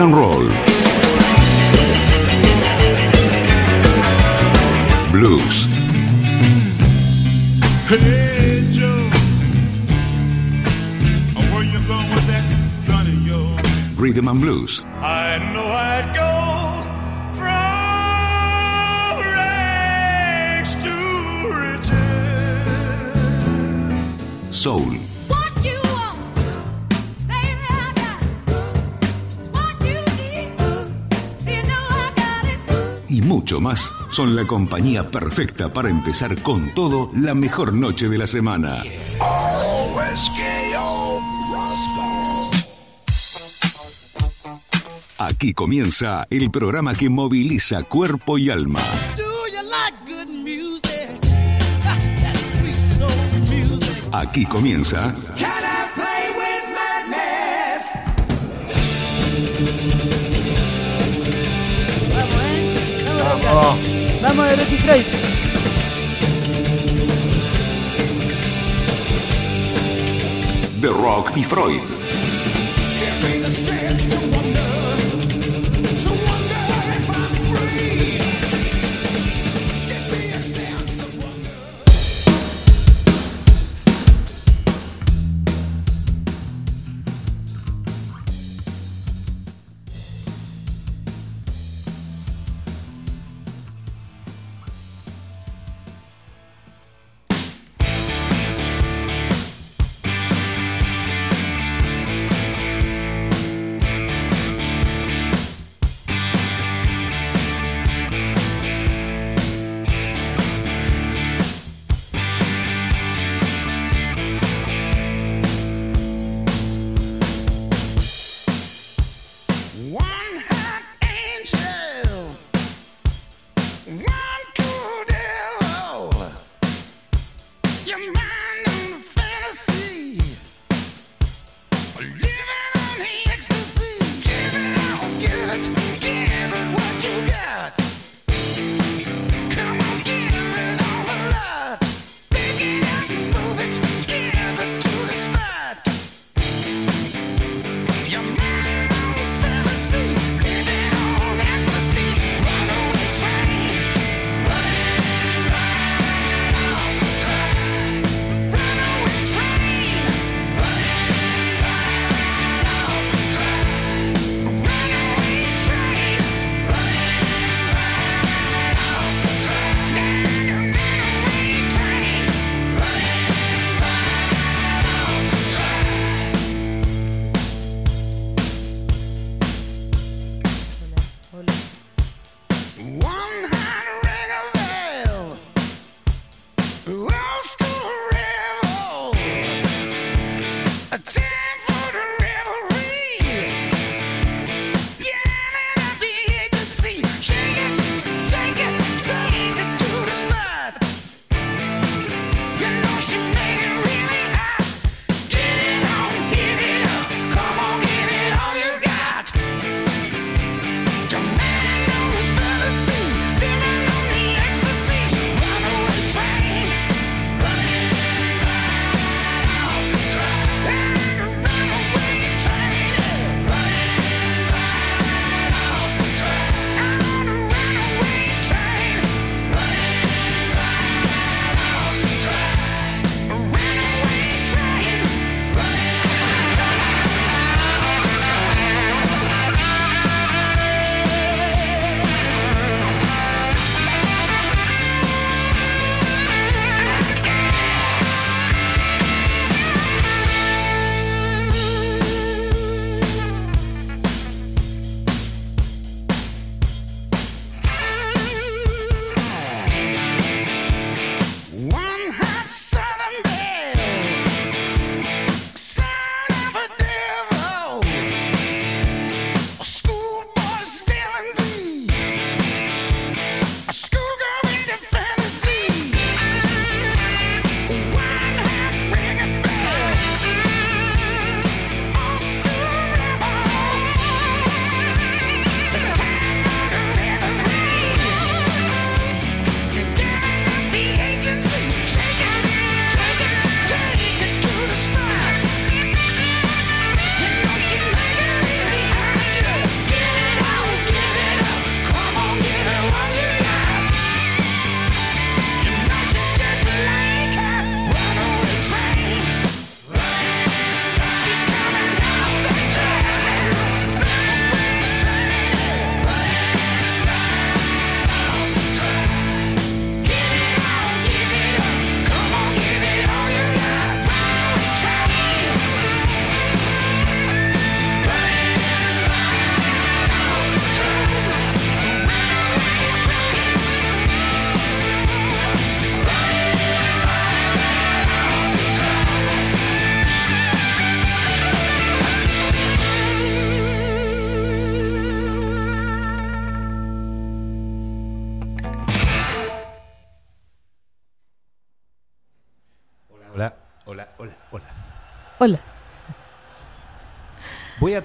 and roll. son la compañía perfecta para empezar con todo la mejor noche de la semana. Aquí comienza el programa que moviliza cuerpo y alma. Aquí comienza. Vamos de Betty Croix. The Rock y Freud.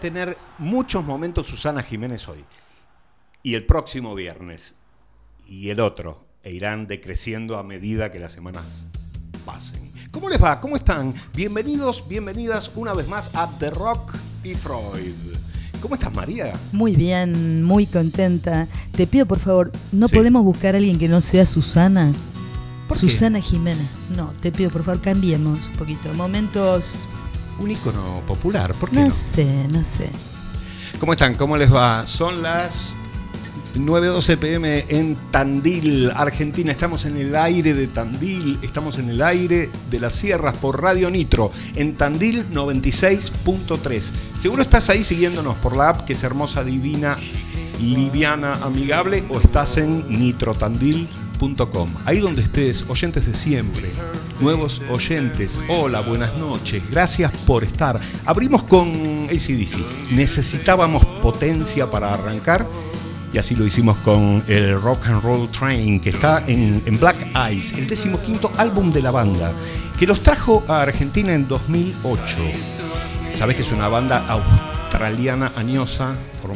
Tener muchos momentos Susana Jiménez hoy. Y el próximo viernes. Y el otro. E irán decreciendo a medida que las semanas pasen. ¿Cómo les va? ¿Cómo están? Bienvenidos, bienvenidas una vez más a The Rock y Freud. ¿Cómo estás, María? Muy bien, muy contenta. Te pido por favor, ¿no Sí. podemos buscar a alguien que no sea Susana? ¿Por qué? Susana Jiménez. No, te pido por favor, cambiemos un poquito. Momentos. Un ícono popular, ¿por qué No no? sé, no sé. ¿Cómo están? ¿Cómo les va? Son las 9.12 pm en Tandil, Argentina. Estamos en el aire de Tandil, estamos en el aire de las sierras por Radio Nitro, en Tandil 96.3. Seguro estás ahí siguiéndonos por la app que es hermosa, divina, liviana, amigable, o estás en Ahí donde estés, oyentes de siempre, nuevos oyentes, hola, buenas noches, gracias por estar. Abrimos con ACDC. Necesitábamos potencia para arrancar. Y así lo hicimos con el Rock and Roll Train, que está en, en Black Eyes, el decimoquinto álbum de la banda, que los trajo a Argentina en 2008. Sabes que es una banda australiana añosa, for-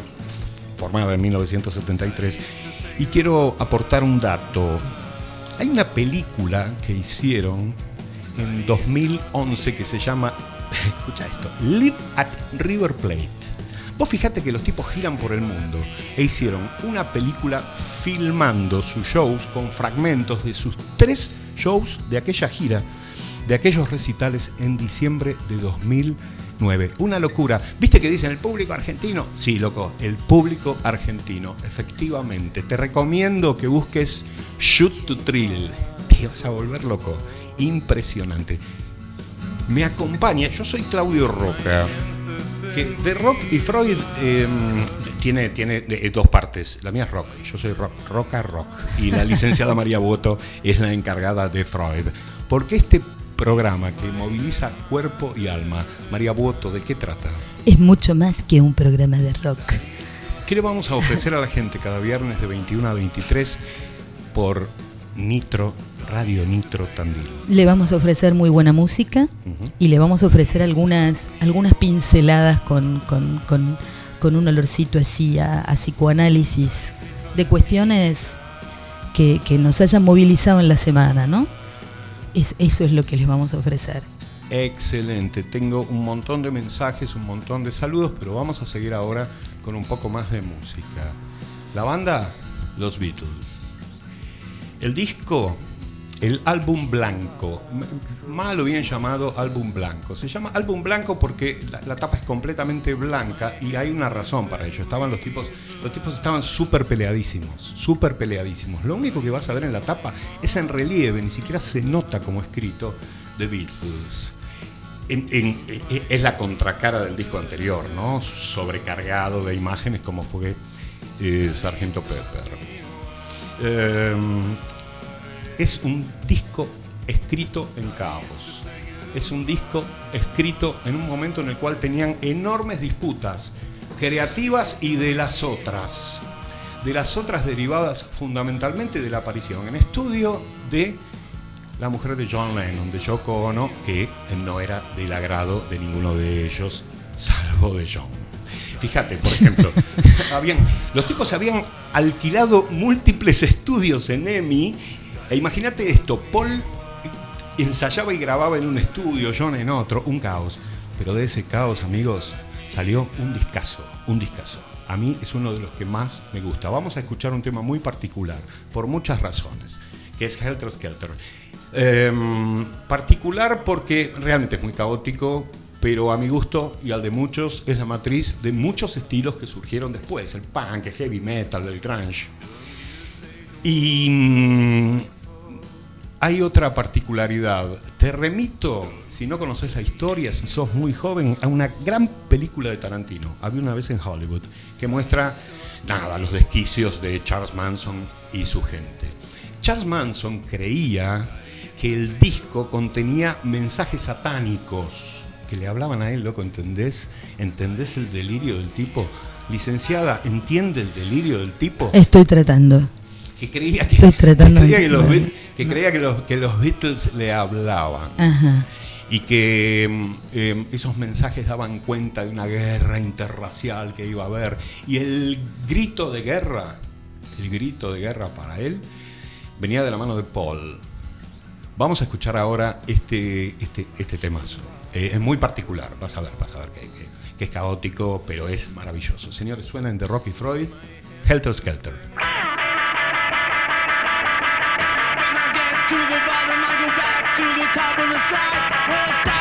formada en 1973. Y quiero aportar un dato. Hay una película que hicieron en 2011 que se llama, escucha esto, Live at River Plate. Vos fijate que los tipos giran por el mundo e hicieron una película filmando sus shows con fragmentos de sus tres shows de aquella gira, de aquellos recitales en diciembre de 2009. Una locura. ¿Viste que dicen el público argentino? Sí, loco, el público argentino, efectivamente. Te recomiendo que busques Shoot to Thrill. Te vas a volver loco. Impresionante. Me acompaña, yo soy Claudio Roca que de rock y Freud eh, tiene, tiene eh, dos partes. La mía es rock, yo soy rock, roca rock. Y la licenciada María Boto es la encargada de Freud. Porque este programa que moviliza cuerpo y alma, María Boto, ¿de qué trata? Es mucho más que un programa de rock. ¿Qué le vamos a ofrecer a la gente cada viernes de 21 a 23 por Nitro, Radio Nitro Tandil? Le vamos a ofrecer muy buena música y le vamos a ofrecer algunas, algunas pinceladas con, con- con- con un olorcito así a, a psicoanálisis de cuestiones que, que nos hayan movilizado en la semana, ¿no? Es- eso es lo que les vamos a ofrecer. Excelente, tengo un montón de mensajes, un montón de saludos, pero vamos a seguir ahora con un poco más de música. La banda, los Beatles. El disco, el álbum blanco, mal o bien llamado álbum blanco. Se llama álbum blanco porque la, tapa es completamente blanca y hay una razón para ello. Estaban los tipos, los tipos estaban súper peleadísimos, súper peleadísimos. Lo único que vas a ver en la tapa es en relieve, ni siquiera se nota como escrito The Beatles. En- e- es la contracara del disco anterior, ¿no? Sobrecargado de imágenes como fue eh, Sargento Pepper. Eh, es un disco escrito en caos. Es un disco escrito en un momento en el cual tenían enormes disputas creativas y de las otras. De las otras derivadas fundamentalmente de la aparición en estudio de la mujer de John Lennon, de Yoko Ono, que no era del agrado de ninguno de ellos, salvo de John. Fíjate, por ejemplo, habían, los tipos habían alquilado múltiples estudios en EMI. E imagínate esto, Paul ensayaba y grababa en un estudio, John en otro, un caos. Pero de ese caos, amigos, salió un discazo, un discazo. A mí es uno de los que más me gusta. Vamos a escuchar un tema muy particular, por muchas razones, que es Helter Skelter. Em, particular porque realmente es muy caótico, pero a mi gusto y al de muchos es la matriz de muchos estilos que surgieron después, el punk, el heavy metal, el grunge. Y hay otra particularidad. Te remito, si no conoces la historia, si sos muy joven, a una gran película de Tarantino, Había una vez en Hollywood, que muestra, nada, los desquicios de Charles Manson y su gente. Charles Manson creía que el disco contenía mensajes satánicos que le hablaban a él, loco, ¿entendés? ¿Entendés el delirio del tipo? Licenciada, ¿entiende el delirio del tipo? Estoy tratando. Que creía que, que creía que los, que creía que los, que los Beatles le hablaban. Ajá. y que eh, esos mensajes daban cuenta de una guerra interracial que iba a haber. Y el grito de guerra, el grito de guerra para él, venía de la mano de Paul. Vamos a escuchar ahora este, este, este temazo. Eh, es muy particular, vas a ver, vas a ver que, que- que es caótico, pero es maravilloso. Señores, suenan de Rocky Freud, Helter Skelter. Back to the top of the slide. Well, stop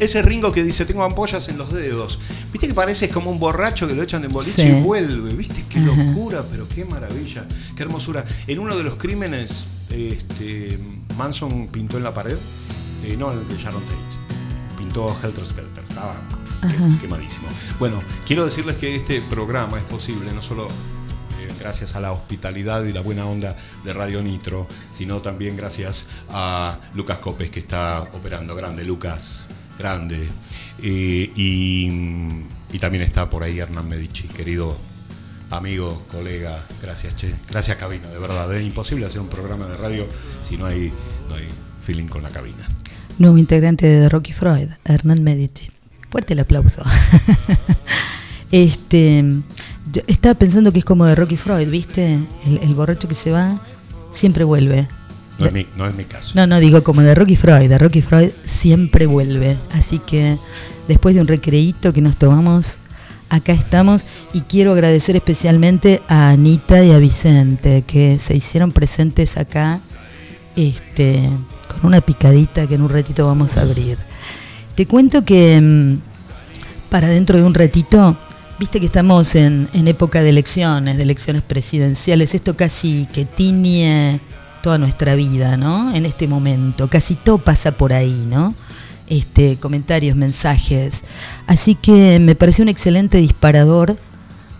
Ese Ringo que dice, tengo ampollas en los dedos. ¿Viste que parece como un borracho que lo echan de boliche Sí. y vuelve? ¿Viste? Qué Ajá. locura, pero qué maravilla, qué hermosura. En uno de los crímenes, este, Manson pintó en la pared, eh, no el de Sharon Tate, pintó Helter Skelter, estaba Ajá. quemadísimo. Bueno, quiero decirles que este programa es posible no solo eh, gracias a la hospitalidad y la buena onda de Radio Nitro, sino también gracias a Lucas Copes que está operando. Grande, Lucas, grande. Eh, y, también está por ahí Hernán Medici, querido amigo, colega. Gracias, Che. Gracias, cabina, de verdad. Es imposible hacer un programa de radio si no hay, no hay feeling con la cabina. Nuevo integrante de Rocky Freud, Hernán Medici. Fuerte el aplauso. este, yo estaba pensando que es como de Rocky Freud, ¿viste? El borracho que se va siempre vuelve. No es mi, no es mi caso. No, no, digo como de Rocky Freud. De Rocky Freud siempre vuelve. Así que después de un recreíto que nos tomamos, acá estamos. Y quiero agradecer especialmente a Anita y a Vicente que se hicieron presentes acá este, con una picadita que en un ratito vamos a abrir. Te cuento que mm, para dentro de un ratito, viste que estamos en, en época de elecciones, de elecciones presidenciales, esto casi que tiñe toda nuestra vida, ¿no? En este momento, casi todo pasa por ahí, ¿no? Este, comentarios, mensajes. Así que me pareció un excelente disparador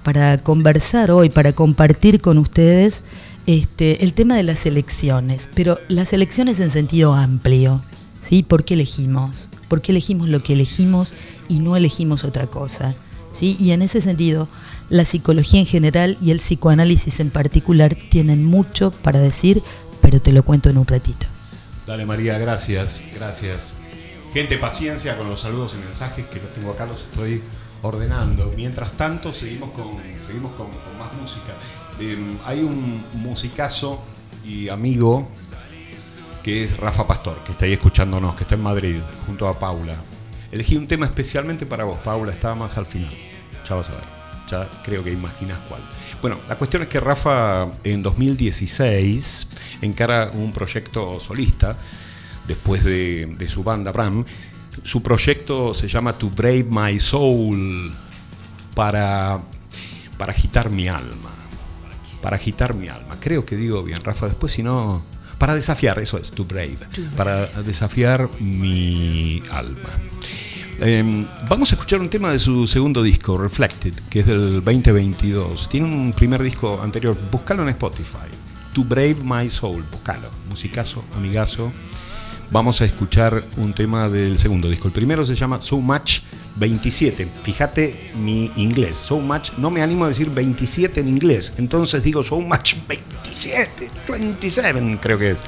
para conversar hoy, para compartir con ustedes este, el tema de las elecciones, pero las elecciones en sentido amplio. ¿sí? ¿Por qué elegimos? ¿Por qué elegimos lo que elegimos y no elegimos otra cosa? ¿sí? Y en ese sentido, la psicología en general y el psicoanálisis en particular tienen mucho para decir, pero te lo cuento en un ratito. Dale María, gracias, gracias. Gente, paciencia con los saludos y mensajes que los tengo acá, los estoy ordenando. Mientras tanto, seguimos con, seguimos con, más música. Eh, hay un musicazo y amigo que es Rafa Pastor, que está ahí escuchándonos, que está en Madrid, junto a Paula. Elegí un tema especialmente para vos, Paula, estaba más al final. Ya vas a ver, ya creo que imaginas cuál. Bueno, la cuestión es que Rafa en 2016 encara un proyecto solista después de, de su banda Bram. Su proyecto se llama To Brave My Soul para, para agitar mi alma. Para agitar mi alma. Creo que digo bien, Rafa. Después, si no. Para desafiar, eso es, to brave. Para desafiar mi alma. Eh, vamos a escuchar un tema de su segundo disco, Reflected, que es del 2022. Tiene un primer disco anterior, búscalo en Spotify. To Brave My Soul, búscalo. Musicazo, amigazo. Vamos a escuchar un tema del segundo disco. El primero se llama So Much 27. Fíjate mi inglés. So Much, no me animo a decir 27 en inglés. Entonces digo So Much 27. 27 creo que es.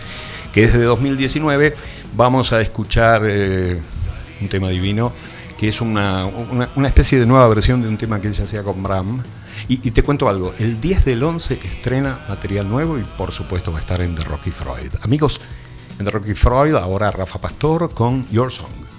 Que es de 2019. Vamos a escuchar eh, un tema divino. Que es una, una, una especie de nueva versión de un tema que ella hacía con Bram. Y, y te cuento algo. El 10 del 11 estrena material nuevo y por supuesto va a estar en The Rocky Freud. Amigos, en The Rocky Freud, ahora Rafa Pastor con Your Song.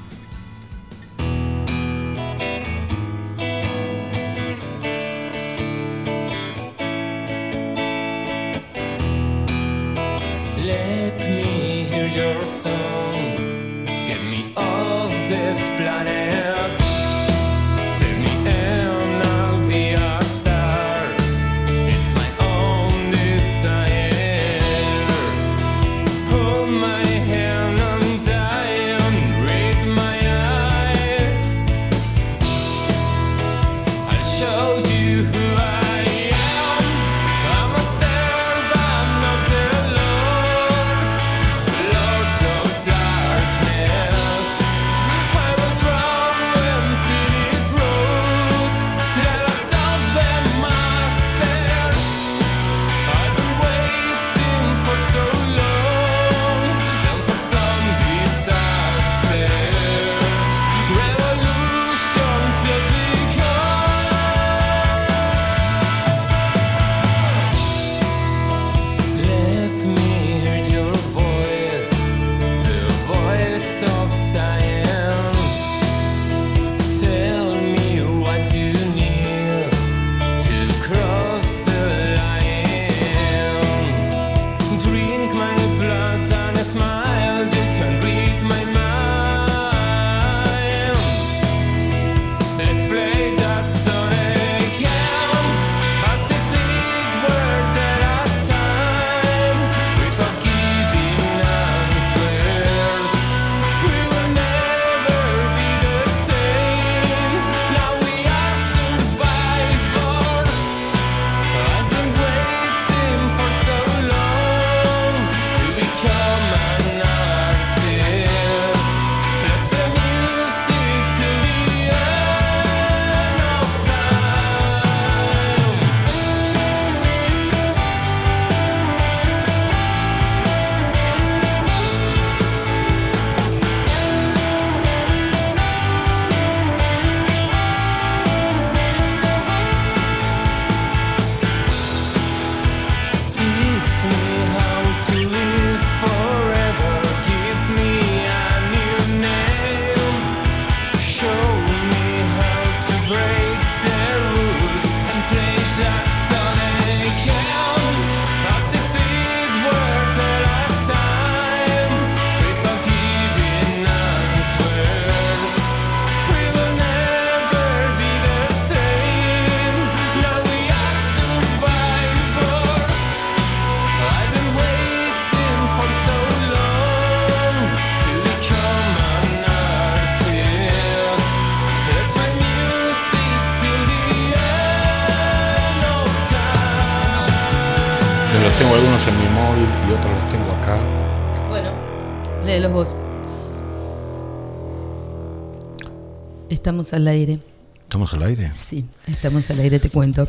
Estamos al aire. ¿Estamos al aire? Sí, estamos al aire, te cuento.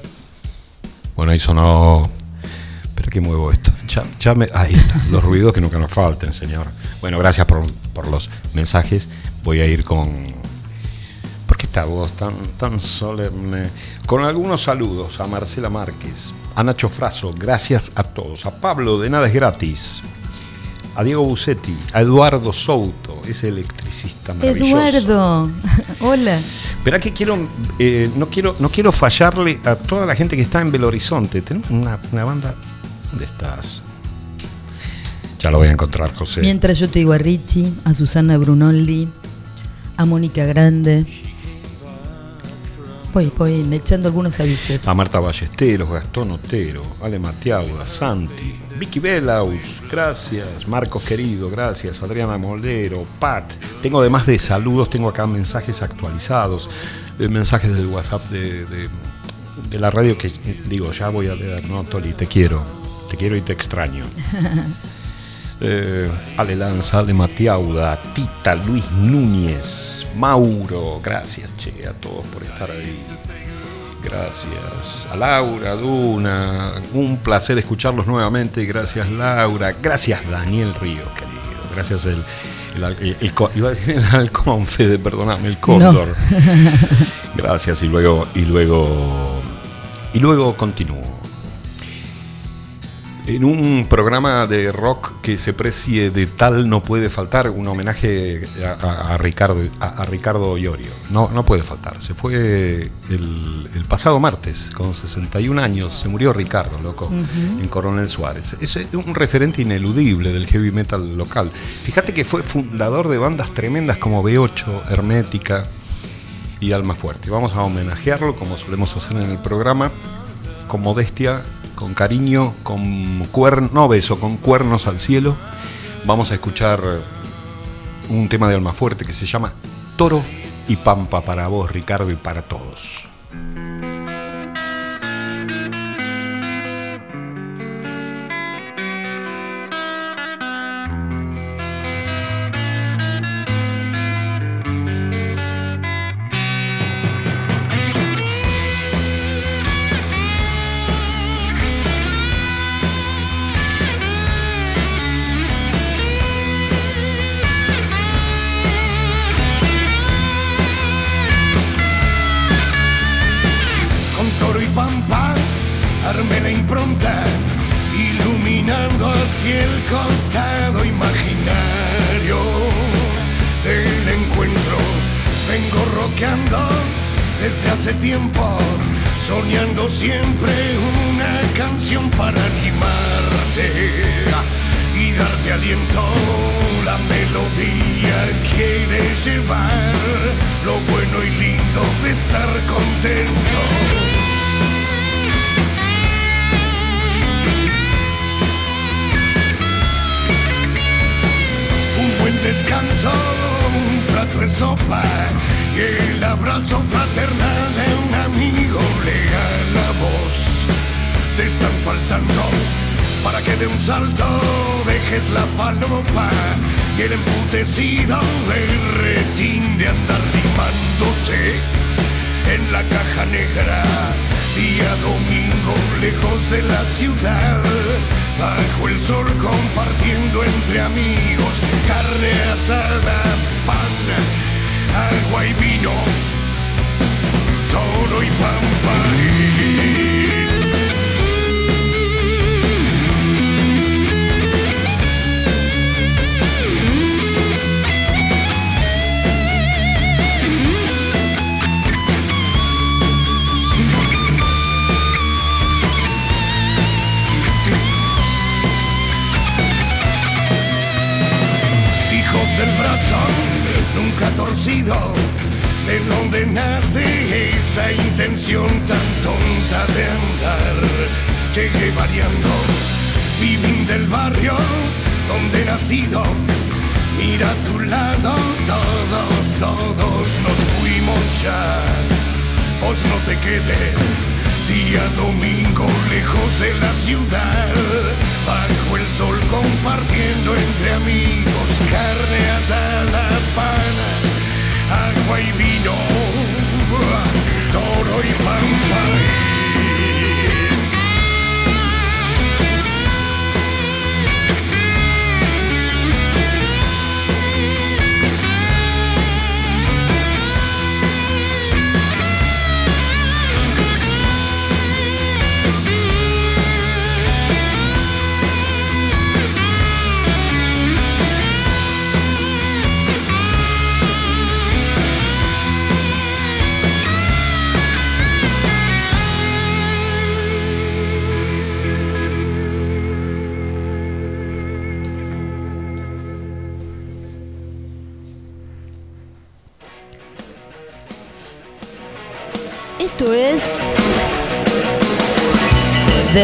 Bueno, ahí sonó. Pero que muevo esto. Ya, ya me- ahí está. Los ruidos que nunca nos falten, señor. Bueno, gracias por, por los mensajes. Voy a ir con. ¿Por qué esta voz tan, tan solemne? Con algunos saludos a Marcela Márquez, a Nacho Fraso, gracias a todos. A Pablo, de nada es gratis. A Diego Bucetti, a Eduardo Souto, ese electricista maravilloso. Eduardo, hola. Verá que quiero, eh, no quiero, no quiero fallarle a toda la gente que está en Belo Horizonte. Tenemos una, una banda. ¿Dónde estás? Ya lo voy a encontrar, José. Mientras yo te digo a Richie, a Susana Brunolli, a Mónica Grande. Voy, voy me echando algunos avisos. A Marta Ballesteros, Gastón Otero, Ale Mateauda, Santi, Vicky Belaus, gracias. Marcos querido, gracias. Adriana Moldero, Pat. Tengo además de saludos, tengo acá mensajes actualizados, eh, mensajes del WhatsApp de, de- de la radio que digo, ya voy a leer, no, Toli, te quiero, te quiero y te extraño. Eh, Ale Lanza, Ale Matiauda, Tita, Luis Núñez, Mauro, gracias che, a todos por estar ahí. Gracias a Laura, Duna, un placer escucharlos nuevamente. Gracias Laura, gracias Daniel Río, querido. Gracias el, el, el- el iba a decir el halcón, Fede, perdóname, el cóndor. Gracias y luego, y luego, y luego continúo. En un programa de rock que se precie de tal no puede faltar un homenaje a, a- a Ricardo a, a Ricardo Iorio. No, no puede faltar. Se fue el, el pasado martes, con 61 años, se murió Ricardo, loco, en Coronel Suárez. Es un referente ineludible del heavy metal local. Fíjate que fue fundador de bandas tremendas como B8, Hermética y Alma Fuerte. Vamos a homenajearlo como solemos hacer en el programa con modestia, con cariño, con cuernos, no beso, con cuernos al cielo. Vamos a escuchar un tema de Almafuerte que se llama Toro y Pampa para vos, Ricardo, y para todos.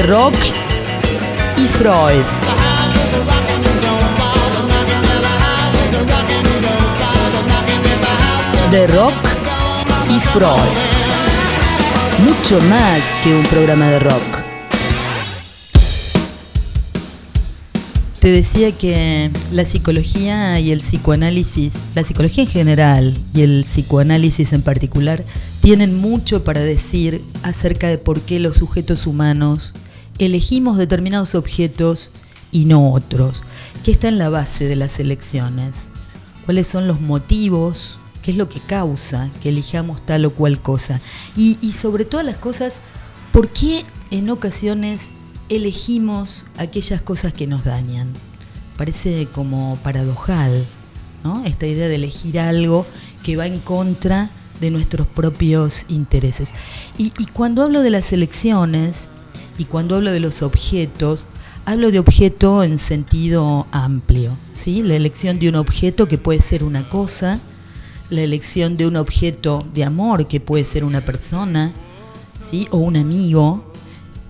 Rock y Freud. The Rock y Freud. Mucho más que un programa de rock. Te decía que la psicología y el psicoanálisis, la psicología en general y el psicoanálisis en particular, tienen mucho para decir acerca de por qué los sujetos humanos elegimos determinados objetos y no otros. ¿Qué está en la base de las elecciones? ¿Cuáles son los motivos? ¿Qué es lo que causa que elijamos tal o cual cosa? Y, sobre todas las cosas, ¿por qué en ocasiones elegimos aquellas cosas que nos dañan? Parece como paradojal, ¿no? Esta idea de elegir algo que va en contra de nuestros propios intereses. Y cuando hablo de las elecciones y cuando hablo de los objetos, hablo de objeto en sentido amplio, ¿sí? La elección de un objeto que puede ser una cosa, la elección de un objeto de amor que puede ser una persona, ¿sí? O un amigo.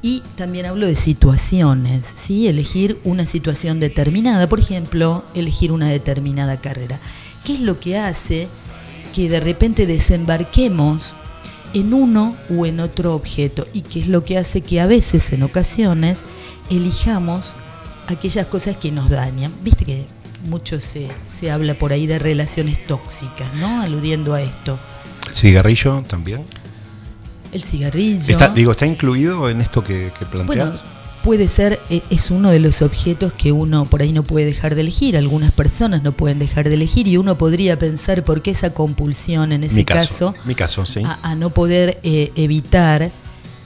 Y también hablo de situaciones, ¿sí? Elegir una situación determinada, por ejemplo, elegir una determinada carrera. ¿Qué es lo que hace que de repente desembarquemos en uno u en otro objeto y qué es lo que hace que a veces, en ocasiones, elijamos aquellas cosas que nos dañan. Viste que mucho se, se habla por ahí de relaciones tóxicas, ¿no? Aludiendo a esto. ¿Cigarrillo también? El cigarrillo. Está, digo, ¿está incluido en esto que, que planteas? Bueno, puede ser, eh, es uno de los objetos que uno por ahí no puede dejar de elegir. Algunas personas no pueden dejar de elegir y uno podría pensar por qué esa compulsión en ese mi caso, Mi caso, sí. a, a no poder eh, evitar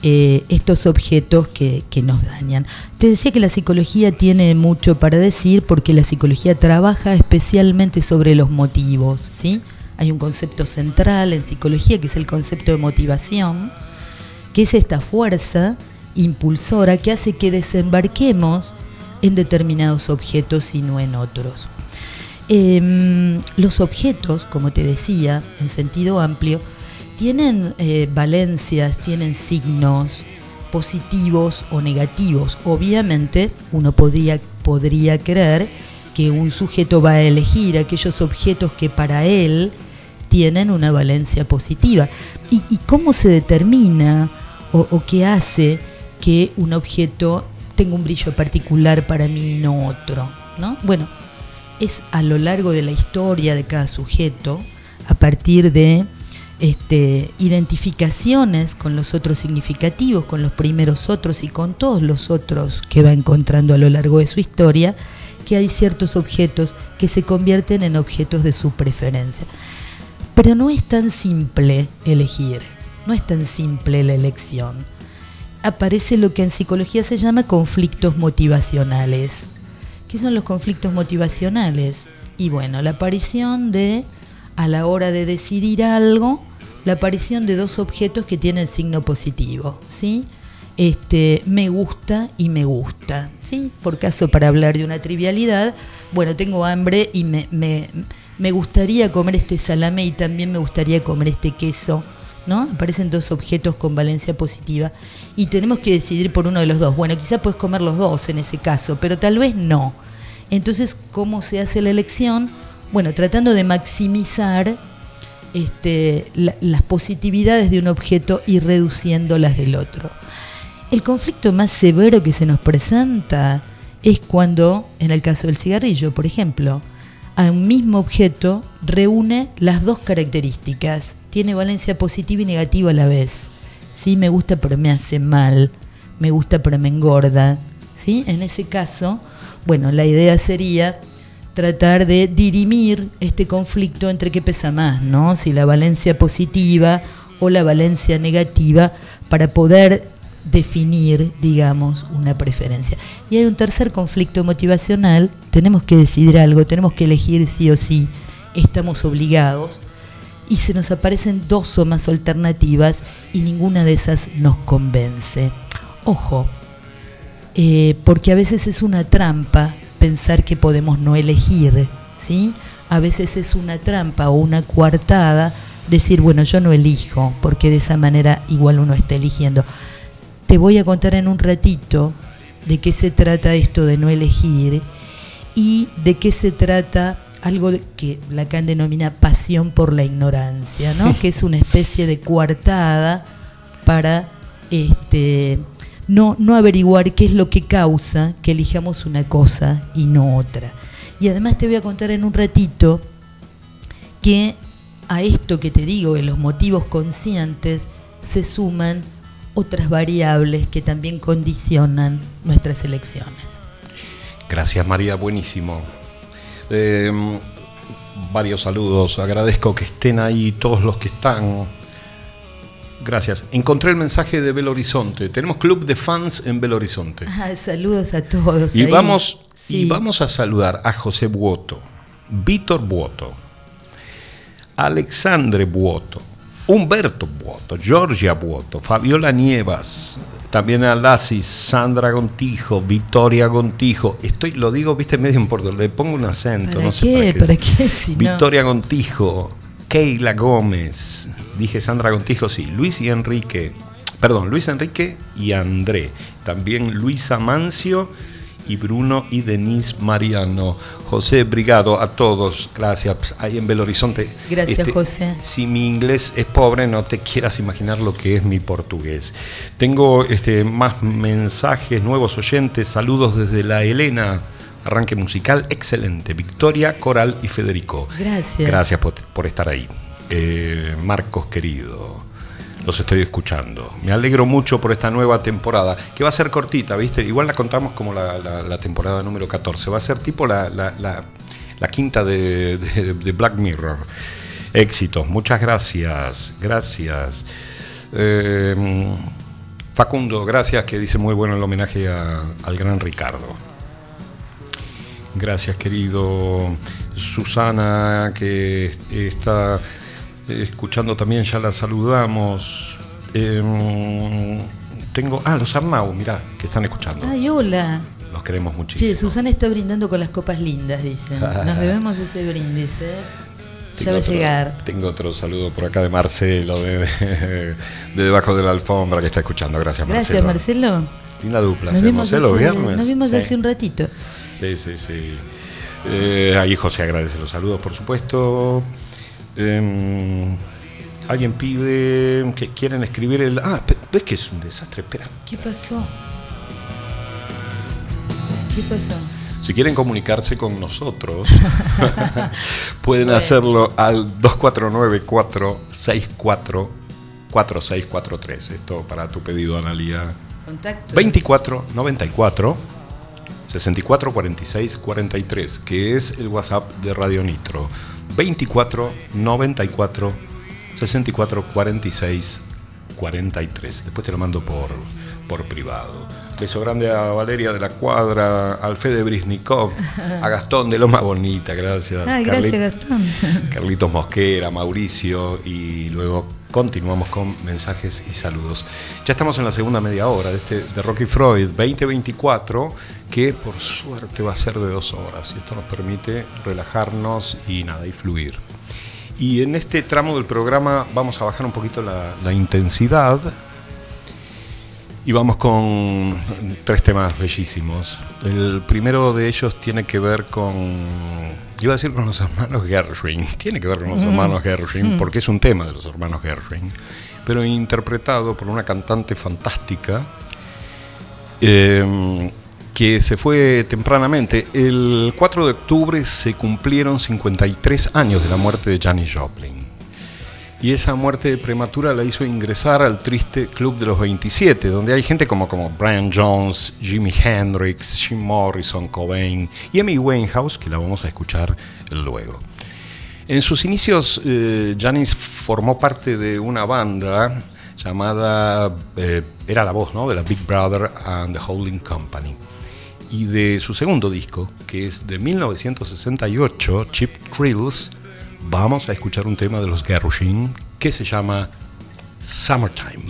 eh, estos objetos que, que nos dañan. Te decía que la psicología tiene mucho para decir porque la psicología trabaja especialmente sobre los motivos, ¿sí? Hay un concepto central en psicología que es el concepto de motivación, que es esta fuerza impulsora que hace que desembarquemos en determinados objetos y no en otros. Em, los objetos, como te decía, en sentido amplio, tienen eh, valencias, tienen signos positivos o negativos. Obviamente, uno podría, podría creer que un sujeto va a elegir aquellos objetos que para él tienen una valencia positiva. ¿Y, cómo se determina o, o qué hace que un objeto tenga un brillo particular para mí y no otro? ¿no? Bueno, es a lo largo de la historia de cada sujeto, a partir de este, identificaciones con los otros significativos, con los primeros otros y con todos los otros que va encontrando a lo largo de su historia, que hay ciertos objetos que se convierten en objetos de su preferencia. Pero no es tan simple elegir, no es tan simple la elección. Aparece lo que en psicología se llama conflictos motivacionales. ¿Qué son los conflictos motivacionales? Y bueno, la aparición de, a la hora de decidir algo, la aparición de dos objetos que tienen signo positivo, ¿sí? Este, me gusta y me gusta, ¿sí? Por caso, para hablar de una trivialidad, bueno, tengo hambre y me, me, me gustaría comer este salame y también me gustaría comer este queso, Aparecen dos objetos con valencia positiva y tenemos que decidir por uno de los dos. Bueno, quizá puedes comer los dos en ese caso, pero tal vez no. Entonces, ¿cómo se hace la elección? Bueno, tratando de maximizar este, la- las positividades de un objeto y reduciendo las del otro. El conflicto más severo que se nos presenta es cuando, en el caso del cigarrillo, por ejemplo, a un mismo objeto reúne las dos características. Tiene valencia positiva y negativa a la vez. ¿Sí? Me gusta pero me hace mal. Me gusta pero me engorda. ¿Sí? En ese caso, bueno, la idea sería tratar de dirimir este conflicto entre qué pesa más, ¿no? Si la valencia positiva o la valencia negativa para poder definir, digamos, una preferencia. Y hay un tercer conflicto motivacional, tenemos que decidir algo, tenemos que elegir sí o sí, estamos obligados y se nos aparecen dos o más alternativas y ninguna de esas nos convence. Ojo, eh, porque a veces es una trampa pensar que podemos no elegir, ¿sí? A veces es una trampa o una coartada decir, bueno, yo no elijo, porque de esa manera igual uno está eligiendo. Te voy a contar en un ratito de qué se trata esto de no elegir y de qué se trata algo de- que Lacan denomina pasión por la ignorancia, ¿no? que es una especie de coartada para este, no, no averiguar qué es lo que causa que elijamos una cosa y no otra. Y además te voy a contar en un ratito que a esto que te digo, en los motivos conscientes, se suman otras variables que también condicionan nuestras elecciones. Gracias María, buenísimo. Eh, varios saludos, agradezco que estén ahí todos los que están. Gracias. Encontré el mensaje de Belo Horizonte. Tenemos club de fans en Belo Horizonte. Ah, saludos a todos. Y ahí. vamos, Sí. y vamos a saludar a José Buoto, Víctor Buoto, Alexandre Buoto, Humberto Buoto, Georgia Buoto, Fabiola Nievas, también a Sandra Gontijo, Victoria Gontijo. Estoy, lo digo, viste, medio en portugués, le pongo un acento, ¿Para no sé qué? para ¿Para qué. qué? Si no- Victoria Gontijo, Keila Gómez, dije Sandra Gontijo, sí, Luis y Enrique, perdón, Luis Enrique y André, también Luisa Mancio y Bruno y Denise Mariano, José Brigado, a todos, gracias, ahí en Belo Horizonte. Este, Gracias, José. Si mi inglés es pobre, no te quieras imaginar lo que es mi portugués. Tengo este, más mensajes, nuevos oyentes, saludos desde la Elena. Arranque musical excelente. Victoria, Coral y Federico. Gracias. Gracias por, por estar ahí. Eh, Marcos querido, los estoy escuchando. Me alegro mucho por esta nueva temporada, que va a ser cortita, ¿viste? Igual la contamos como la, temporada número 14. Va a ser tipo la, la- quinta de, de- Black Mirror. Éxitos, muchas gracias, gracias. Eh, Facundo, gracias, que dice muy bueno el homenaje al gran Ricardo. Gracias, querido Susana, que está escuchando también, ya la saludamos. Em, tengo. Ah, los Arnau, mirá, que están escuchando. Ay, hola. Los queremos muchísimo. Che, Susana está brindando con las copas lindas, dice. Nos debemos ese brindis, ¿eh? Ya va a llegar. Tengo otro saludo por acá de Marcelo, de, de- de debajo de la alfombra, que está escuchando. Gracias, Gracias, Marcelo. Marcelo. Linda dupla, Nos vimos, ¿eh? hace, viernes. nos vimos Sí. hace un ratito. Sí, sí, sí. Eh, ahí José agradece los saludos, por supuesto. Em, Alguien pide que quieren escribir el. Ah, ves que es un desastre, espera. ¿Qué pasó? ¿Qué pasó? Si quieren comunicarse con nosotros, pueden hacerlo al 2494644643. Esto para tu pedido, Analia. Contacto. 24 94 64 46 43, que es el WhatsApp de Radio Nitro. 24 94 64 46 43. Después te lo mando por, por privado. Beso grande a Valeria de la Cuadra, al Fede Brisnikov, a Gastón de Loma Bonita, gracias. Ay, Carli- gracias, Gastón. Carlitos Mosquera, Mauricio y luego continuamos con mensajes y saludos. Ya estamos en la segunda media hora de, este, de Rocky Freud 2024, que por suerte va a ser de dos horas y esto nos permite relajarnos y nada, y fluir. Y en este tramo del programa vamos a bajar un poquito la, la intensidad y vamos con tres temas bellísimos. El primero de ellos tiene que ver con Iba a decir con los hermanos Gershwin. Tiene que ver con los hermanos Gershwin porque es un tema de los hermanos Gershwin. Pero interpretado por una cantante fantástica eh, que se fue tempranamente. El 4 de octubre se cumplieron 53 años de la muerte de Janis Joplin. Y esa muerte prematura la hizo ingresar al triste Club de los 27, donde hay gente como, Brian Jones, Jimi Hendrix, Jim Morrison, Cobain y Amy Winehouse, que la vamos a escuchar luego. En sus inicios, eh, Janis formó parte de una banda llamada, eh, era la voz ¿no? de la Big Brother and the Holding Company. Y de su segundo disco, que es de 1968, Cheap Thrills, vamos a escuchar un tema de los Gershwin que se llama. Summertime,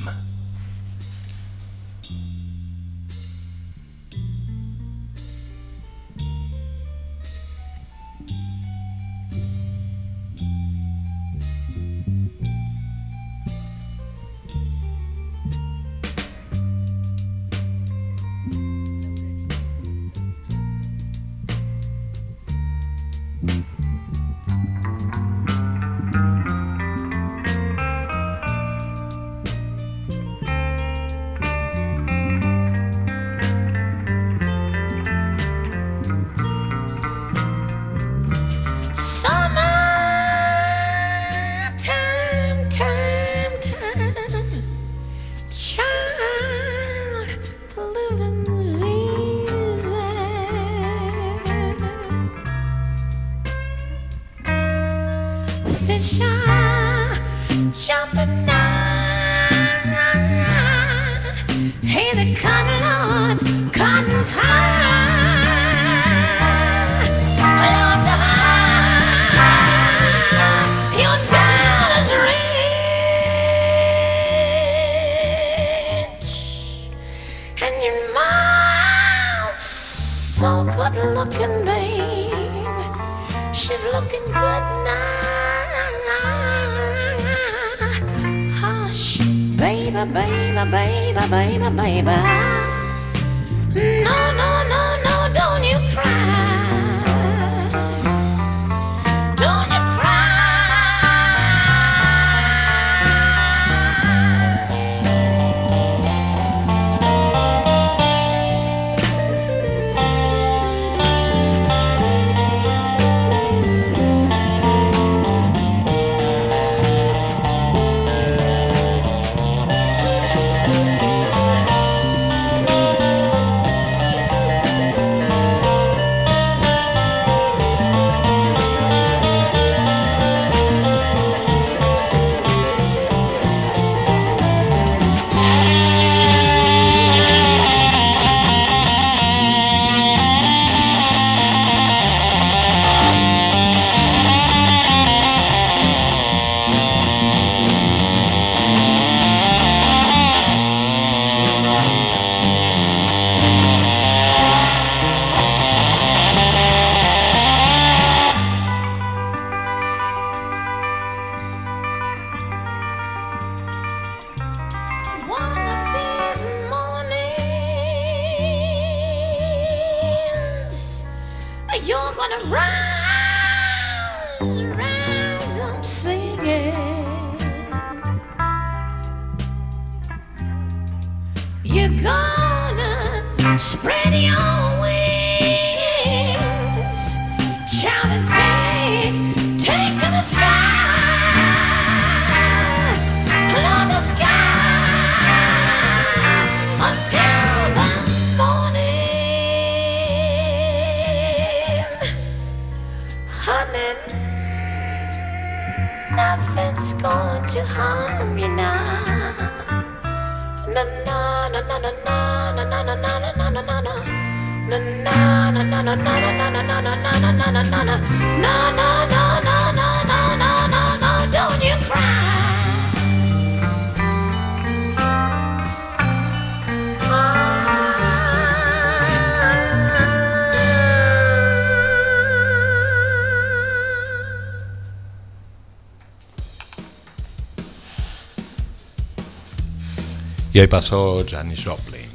Y ahí pasó Janis Joplin,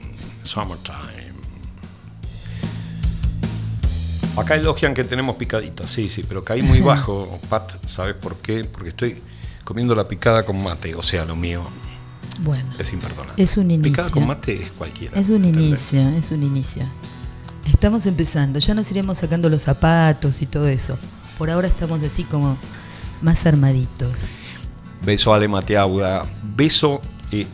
Summertime. Acá elogian que tenemos picaditas, sí, sí, pero caí muy bajo, Pat, ¿sabes por qué? Porque estoy comiendo la picada con mate, o sea, lo mío Bueno, es imperdonable. es un Picada con inicio. mate es cualquiera. Es un ¿entendés? inicio, es un inicio. Estamos empezando, ya nos iremos sacando los zapatos y todo eso. Por ahora estamos así como más armaditos. Beso a Ale Mateauda. Beso eh,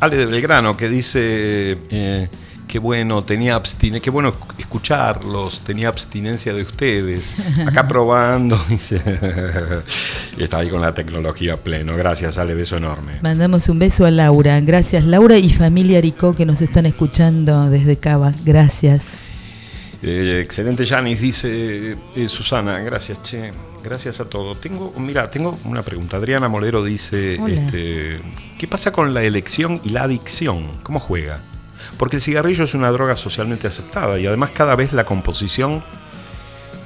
Ale de Belgrano que dice eh, qué bueno, tenía abstinencia, qué bueno escucharlos, tenía abstinencia de ustedes. Acá probando, dice. está ahí con la tecnología pleno. Gracias, Ale, beso enorme. Mandamos un beso a Laura. Gracias Laura y familia Aricó que nos están escuchando desde Cava. Gracias. Eh, excelente, Janis, dice eh, Susana. Gracias, che. Gracias a todos. Tengo, mira, tengo una pregunta. Adriana Molero dice, este, ¿qué pasa con la elección y la adicción? ¿Cómo juega? Porque el cigarrillo es una droga socialmente aceptada y además cada vez la composición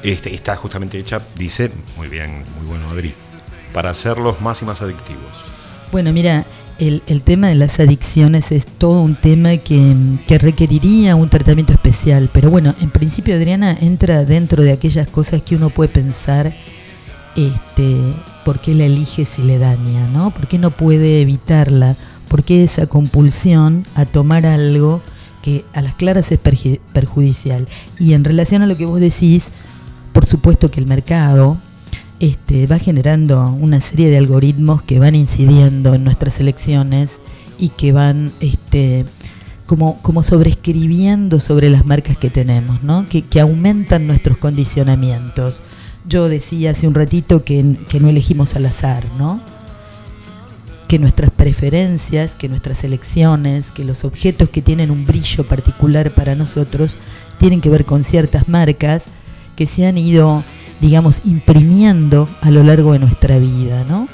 este, está justamente hecha, dice, muy bien, muy bueno Adri, para hacerlos más y más adictivos. Bueno, mira, el, el tema de las adicciones es todo un tema que, que requeriría un tratamiento especial. Pero bueno, en principio Adriana entra dentro de aquellas cosas que uno puede pensar, este, ¿por qué la elige si le daña? ¿no? ¿Por qué no puede evitarla? ¿Por qué esa compulsión a tomar algo que a las claras es perjudicial? Y en relación a lo que vos decís, por supuesto que el mercado, este, va generando una serie de algoritmos que van incidiendo en nuestras elecciones y que van este, como, como sobreescribiendo sobre las marcas que tenemos, ¿no? que, que aumentan nuestros condicionamientos. Yo decía hace un ratito que, que no elegimos al azar, ¿no? que nuestras preferencias, que nuestras elecciones, que los objetos que tienen un brillo particular para nosotros tienen que ver con ciertas marcas que se han ido, digamos, imprimiendo a lo largo de nuestra vida, ¿no?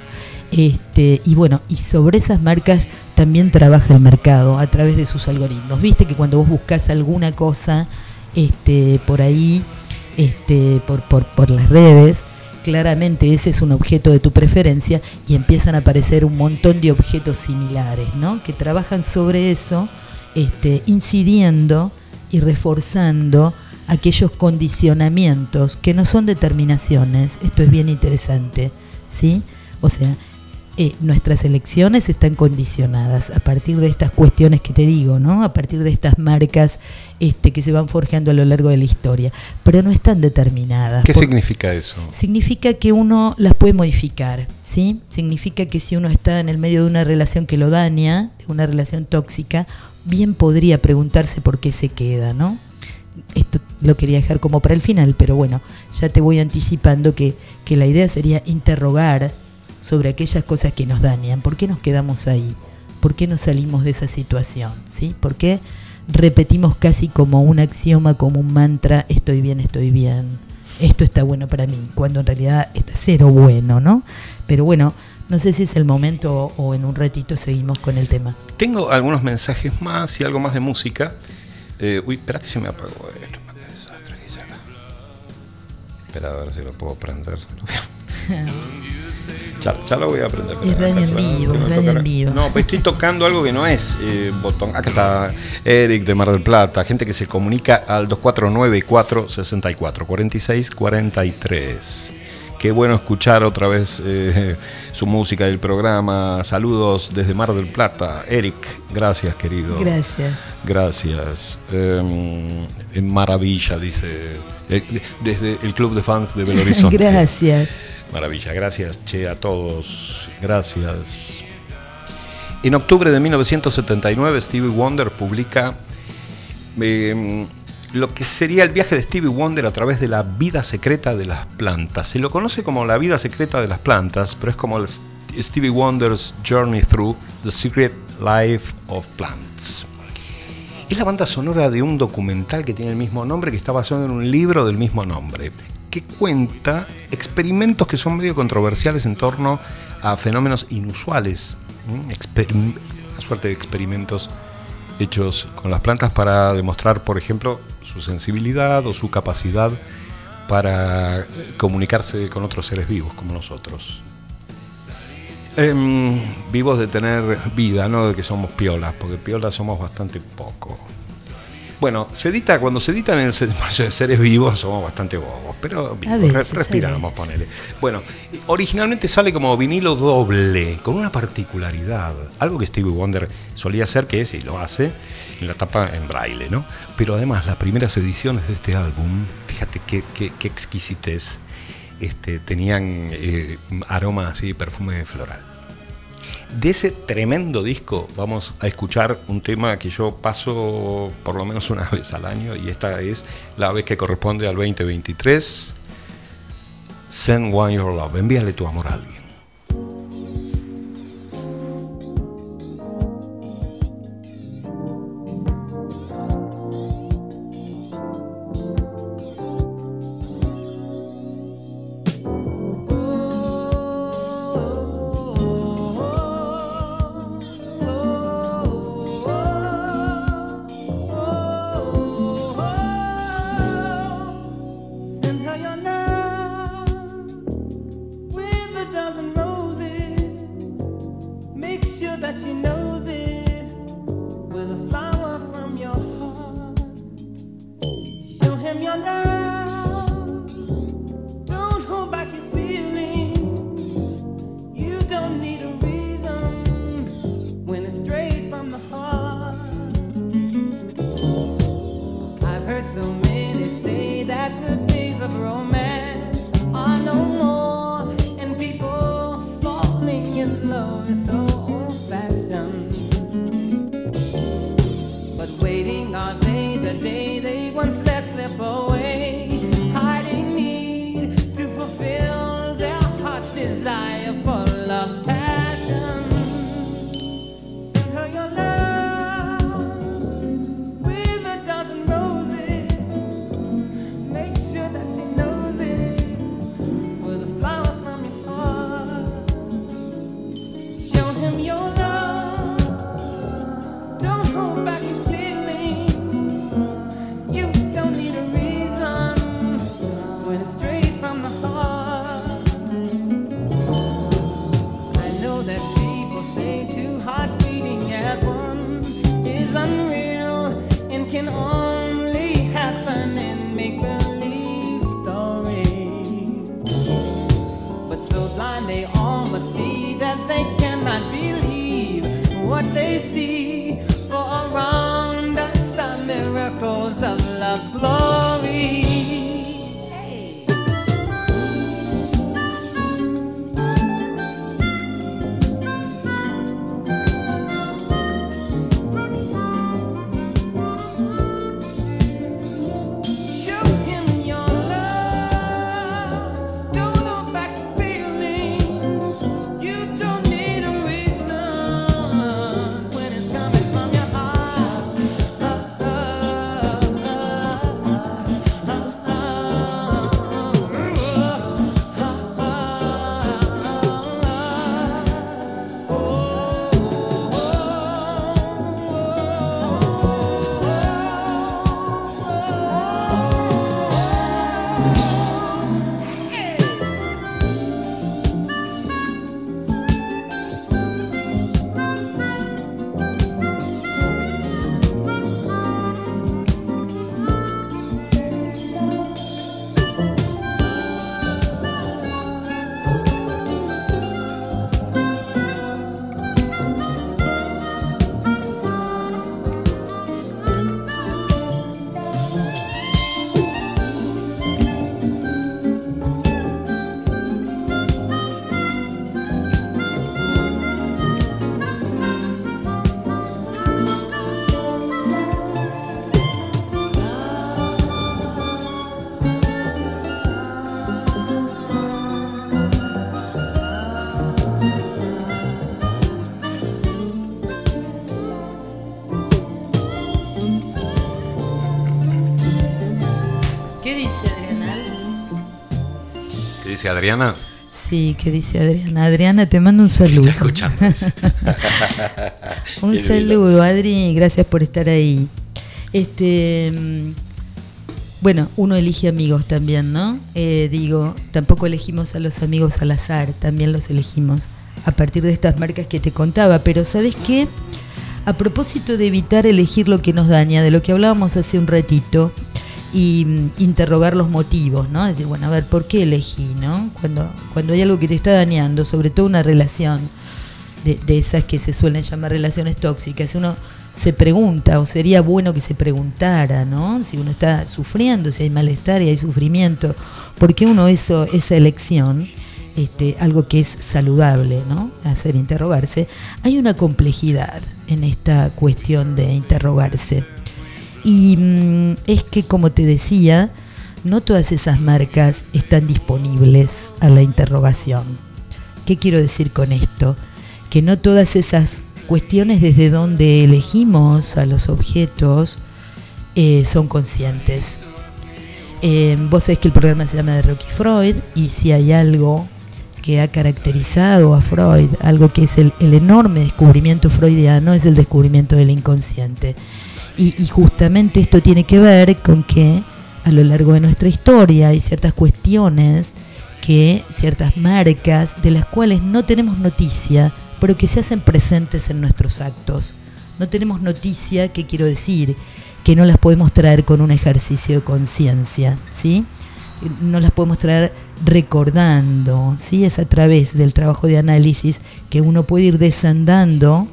Este, y bueno, y sobre esas marcas también trabaja el mercado a través de sus algoritmos. Viste que cuando vos buscas alguna cosa este, por ahí, este, por, por, por las redes, claramente ese es un objeto de tu preferencia y empiezan a aparecer un montón de objetos similares, ¿no? Que trabajan sobre eso, este, incidiendo y reforzando aquellos condicionamientos que no son determinaciones. Esto es bien interesante, ¿sí? O sea, eh, nuestras elecciones están condicionadas a partir de estas cuestiones que te digo, ¿no? A partir de estas marcas este, que se van forjando a lo largo de la historia, pero no están determinadas. ¿Qué significa eso? Significa que uno las puede modificar, ¿sí? Significa que si uno está en el medio de una relación que lo daña, de una relación tóxica, bien podría preguntarse por qué se queda, ¿no? Esto lo quería dejar como para el final, pero bueno, ya te voy anticipando que, que la idea sería interrogar sobre aquellas cosas que nos dañan. ¿Por qué nos quedamos ahí? ¿Por qué no salimos de esa situación? ¿Sí? ¿Por qué repetimos casi como un axioma, como un mantra, estoy bien, estoy bien? Esto está bueno para mí, cuando en realidad está cero bueno, ¿no? Pero bueno, no sé si es el momento o, o en un ratito seguimos con el tema. Tengo algunos mensajes más y algo más de música. Eh, uy, espera que se me apagó. Espera a ver si lo puedo prender. Ya, ya lo voy a aprender. Es radio en vivo, es radio en vivo. No, pues estoy tocando algo que no es eh, botón. Acá está Eric de Mar del Plata, gente que se comunica al 249-464-4643. Qué bueno escuchar otra vez eh, su música del programa. Saludos desde Mar del Plata. Eric, gracias querido. Gracias. Gracias. Eh, en maravilla, dice. eh, desde el Club de Fans de Belo Horizonte. Gracias. Maravilla, gracias, che, a todos. Gracias. En octubre de 1979, Stevie Wonder publica eh, lo que sería el viaje de Stevie Wonder a través de la vida secreta de las plantas. Se lo conoce como la vida secreta de las plantas, pero es como Stevie Wonder's Journey Through the Secret Life of Plants. Es la banda sonora de un documental que tiene el mismo nombre, que está basado en un libro del mismo nombre, que cuenta experimentos que son medio controversiales en torno a fenómenos inusuales, una suerte de experimentos hechos con las plantas para demostrar, por ejemplo, su sensibilidad o su capacidad para comunicarse con otros seres vivos como nosotros. Em, vivos de tener vida, no de que somos piolas, porque piolas somos bastante poco. Bueno, se edita, cuando se editan en de seres vivos somos bastante bobos, pero vivos, veces, respiramos, ponele. Bueno, originalmente sale como vinilo doble, con una particularidad, algo que Stevie Wonder solía hacer, que es, y lo hace, en la tapa en braille, ¿no? Pero además, las primeras ediciones de este álbum, fíjate qué, qué, qué exquisitez, este, tenían eh, aroma así, perfume floral. De ese tremendo disco vamos a escuchar un tema que yo paso por lo menos una vez al año y esta es la vez que corresponde al 2023. Send One Your Love, envíale tu amor a alguien. The day they once let slip away, see. For around us are miracles of love's glory. Dice Adriana? Sí, ¿qué dice Adriana? Adriana, te mando un saludo. Está escuchando. Un saludo, Adri, gracias por estar ahí. Este, mm, bueno, uno elige amigos también, ¿no? Eh, digo, tampoco elegimos a los amigos al azar, también los elegimos a partir de estas marcas que te contaba. Pero ¿sabes qué? a propósito de evitar elegir lo que nos daña, de lo que hablábamos hace un ratito, y mm, interrogar los motivos, ¿no? Decir, bueno, a ver, ¿por qué elegí, no? Cuando, cuando hay algo que te está dañando, sobre todo una relación de, de esas que se suelen llamar relaciones tóxicas, uno se pregunta, o sería bueno que se preguntara, ¿no? Si uno está sufriendo, si hay malestar y hay sufrimiento, ¿por qué uno hizo esa elección? Este, algo que es saludable, ¿no? Hacer interrogarse. Hay una complejidad en esta cuestión de interrogarse. Y mm, es que, como te decía, no todas esas marcas están disponibles a la interrogación. ¿Qué quiero decir con esto? Que no todas esas cuestiones desde donde elegimos a los objetos eh, son conscientes. Eh, vos sabés que el programa se llama de Rocky Freud y si hay algo que ha caracterizado a Freud, algo que es el, el enorme descubrimiento freudiano, es el descubrimiento del inconsciente. Y, justamente esto tiene que ver con que a lo largo de nuestra historia hay ciertas cuestiones que, ciertas marcas de las cuales no tenemos noticia, pero que se hacen presentes en nuestros actos. No tenemos noticia, ¿qué quiero decir? Que no las podemos traer con un ejercicio de conciencia, ¿sí? No las podemos traer recordando, ¿sí? Es a través del trabajo de análisis que uno puede ir desandando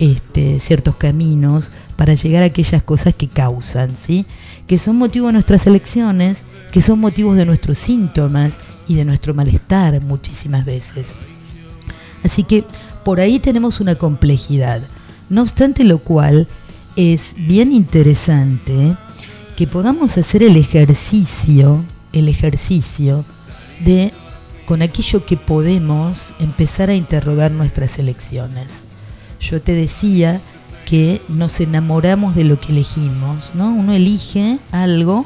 este, ciertos caminos para llegar a aquellas cosas que causan, ¿sí? que son motivo de nuestras elecciones, que son motivos de nuestros síntomas y de nuestro malestar muchísimas veces. Así que por ahí tenemos una complejidad. No obstante lo cual, es bien interesante que podamos hacer el ejercicio, el ejercicio de con aquello que podemos empezar a interrogar nuestras elecciones. Yo te decía que nos enamoramos de lo que elegimos, ¿no? Uno elige algo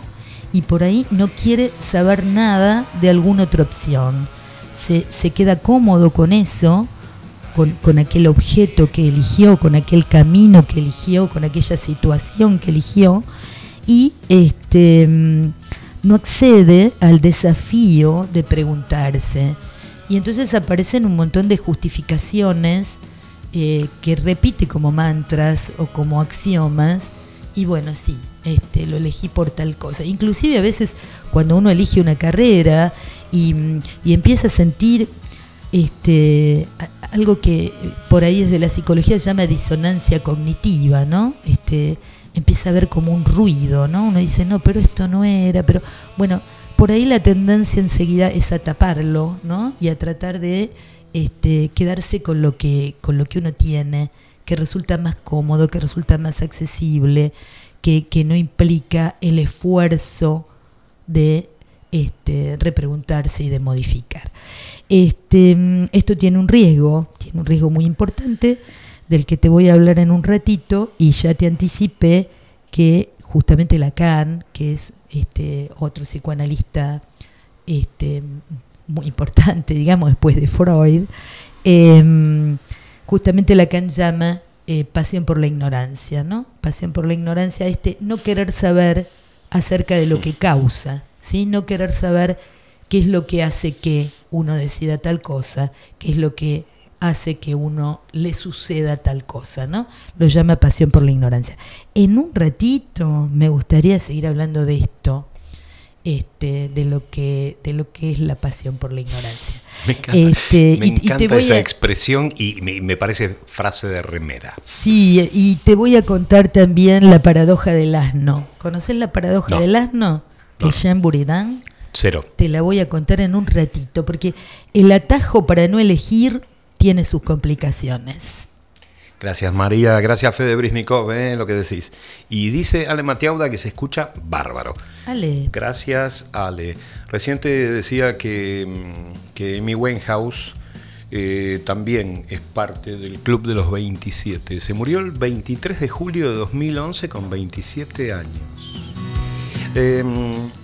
y por ahí no quiere saber nada de alguna otra opción. Se, se queda cómodo con eso, con, con aquel objeto que eligió, con aquel camino que eligió, con aquella situación que eligió y este mm, no accede al desafío de preguntarse. Y entonces aparecen un montón de justificaciones eh, que repite como mantras o como axiomas. Y bueno, sí, este, lo elegí por tal cosa. Inclusive a veces cuando uno elige una carrera y, y empieza a sentir este, algo que por ahí desde la psicología se llama disonancia cognitiva, ¿no? Este, empieza a ver como un ruido, ¿no? Uno dice, no, pero esto no era, pero bueno, por ahí la tendencia enseguida es a taparlo, ¿no? Y a tratar de este, quedarse con lo que con lo que uno tiene, que resulta más cómodo, que resulta más accesible, que, que no implica el esfuerzo de este, repreguntarse y de modificar. Este, esto tiene un riesgo, tiene un riesgo muy importante del que te voy a hablar en un ratito y ya te anticipé que justamente Lacan, que es este otro psicoanalista este, muy importante, digamos, después de Freud, eh, justamente Lacan llama pasión por la ignorancia, ¿no? Pasión por la ignorancia, este no querer saber acerca de lo que causa, ¿sí? No querer saber qué es lo que hace que uno decida tal cosa, qué es lo que hace que uno le suceda tal cosa, ¿no? Lo llama pasión por la ignorancia. En un ratito me gustaría seguir hablando de esto, este, de lo que, de lo que es la pasión por la ignorancia. Me encanta, Este, me y- y te encanta esa a- expresión y me, me parece frase de remera. Sí, y te voy a contar también la paradoja del asno. ¿Conoces la paradoja No. del asno? De No. Jean Buridan. Cero. Te la voy a contar en un ratito, porque el atajo para no elegir tiene sus complicaciones. Gracias María, gracias Fede Brisnikov, eh, lo que decís. Y dice Ale Matiauda que se escucha bárbaro. Ale, Gracias Ale. Reciente decía que, mm, que Amy Winehouse eh, también es parte del Club de los 27. Se murió el 23 de julio de 2011 con 27 años. Eh,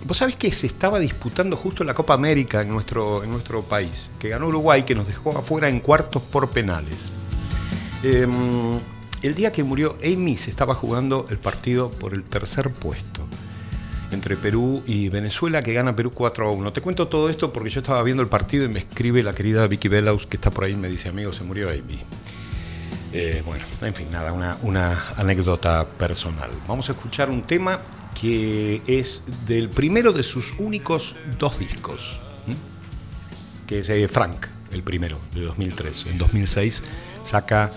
Vos sabés que se estaba disputando justo la Copa América en nuestro, en nuestro país, que ganó Uruguay, que nos dejó afuera en cuartos por penales. Em, el día que murió Amy se estaba jugando el partido por el tercer puesto entre Perú y Venezuela, que gana Perú 4 a 1. Te cuento todo esto porque yo estaba viendo el partido y me escribe la querida Vicky Velaus, que está por ahí, y me dice, amigo, se murió Amy. Eh, bueno, en fin, nada, una, anécdota personal. Vamos a escuchar un tema que es del primero de sus únicos dos discos, que es eh, Frank, el primero, de 2003. En 2006 saca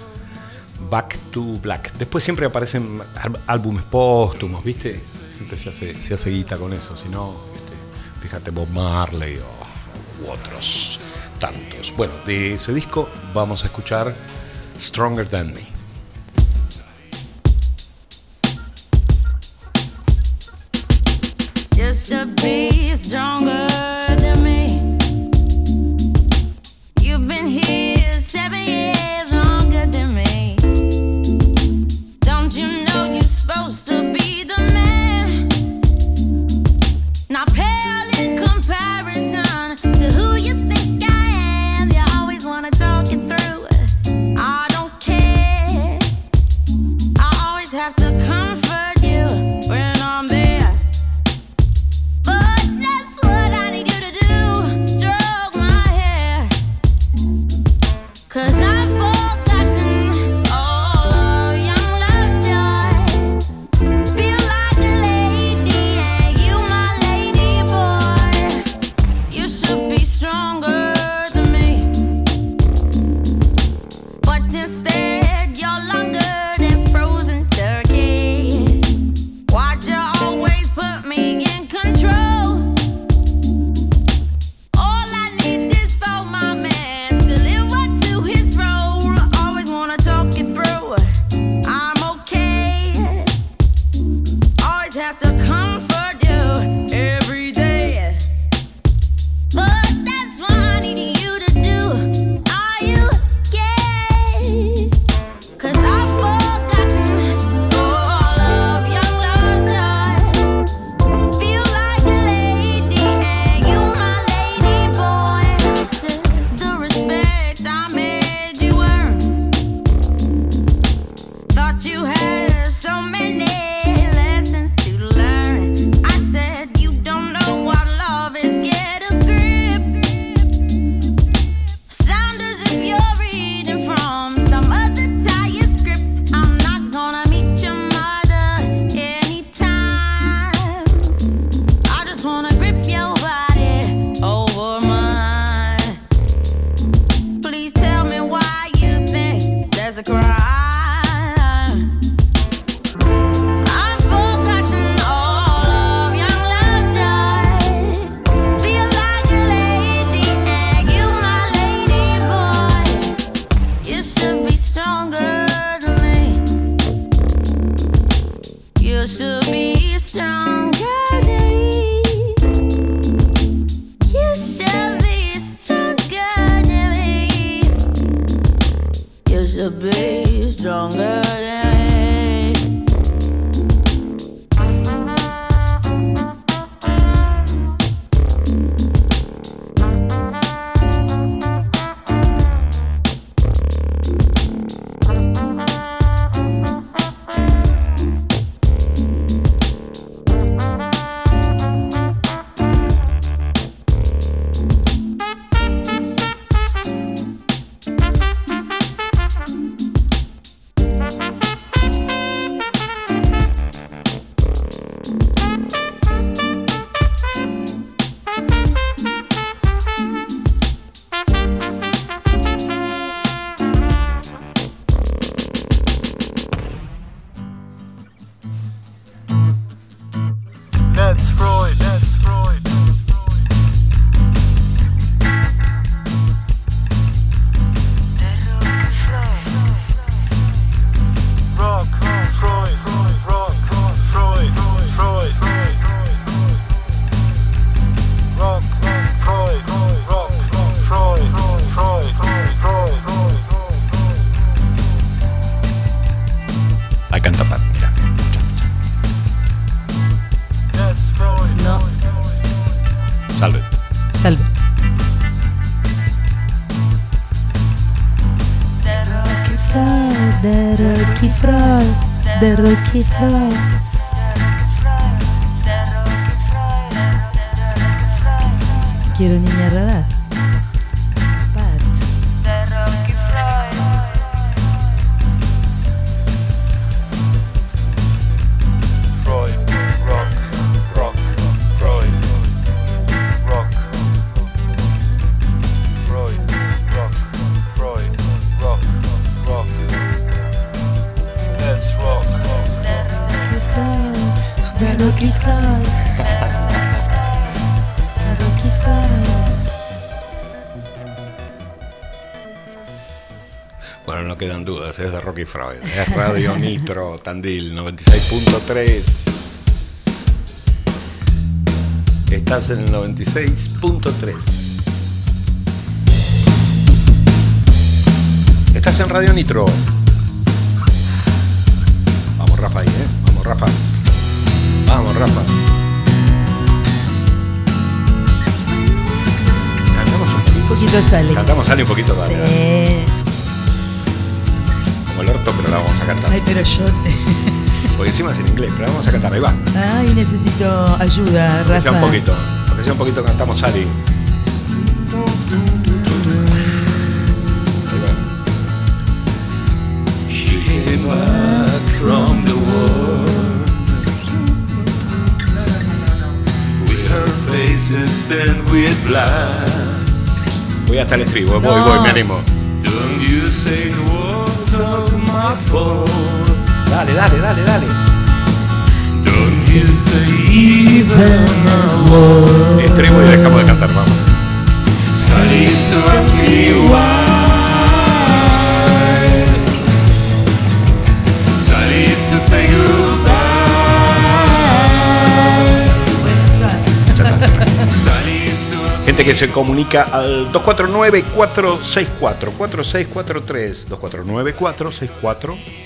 Back to Black. Después siempre aparecen álbumes póstumos, ¿viste? Siempre se hace, se hace guita con eso, si no, este, fíjate Bob Marley o, otros tantos. Bueno, de ese disco vamos a escuchar Stronger Than Me. Just to be stronger than me. You've been here seven years. Happy. Es Freud. Radio Nitro, Tandil 96.3. Estás en el 96.3. Estás en Radio Nitro. Vamos, Rafa, ahí, ¿eh? Vamos, Rafa. Vamos, Rafa. Cantamos un poquito. Un poquito sale. Cantamos, sale un poquito. Sí. El orto, pero la vamos a cantar. Ay, pero yo. Porque encima es en inglés, pero la vamos a cantar. Ahí va. Ay, necesito ayuda, Aunque sea un Rafa. poquito. Aunque sea un poquito, cantamos came back from the war with her faces stained with blood. Voy hasta el estribo, voy, No. voy, me animo. Don't you say it was my fault. Dale, dale, dale, dale. Don't you say even a word. Estribo y dejamos de cantar, vamos. To ask me why. Sally used to say goodbye. Bueno. Gente que se comunica al 249-464-4643. 249-464.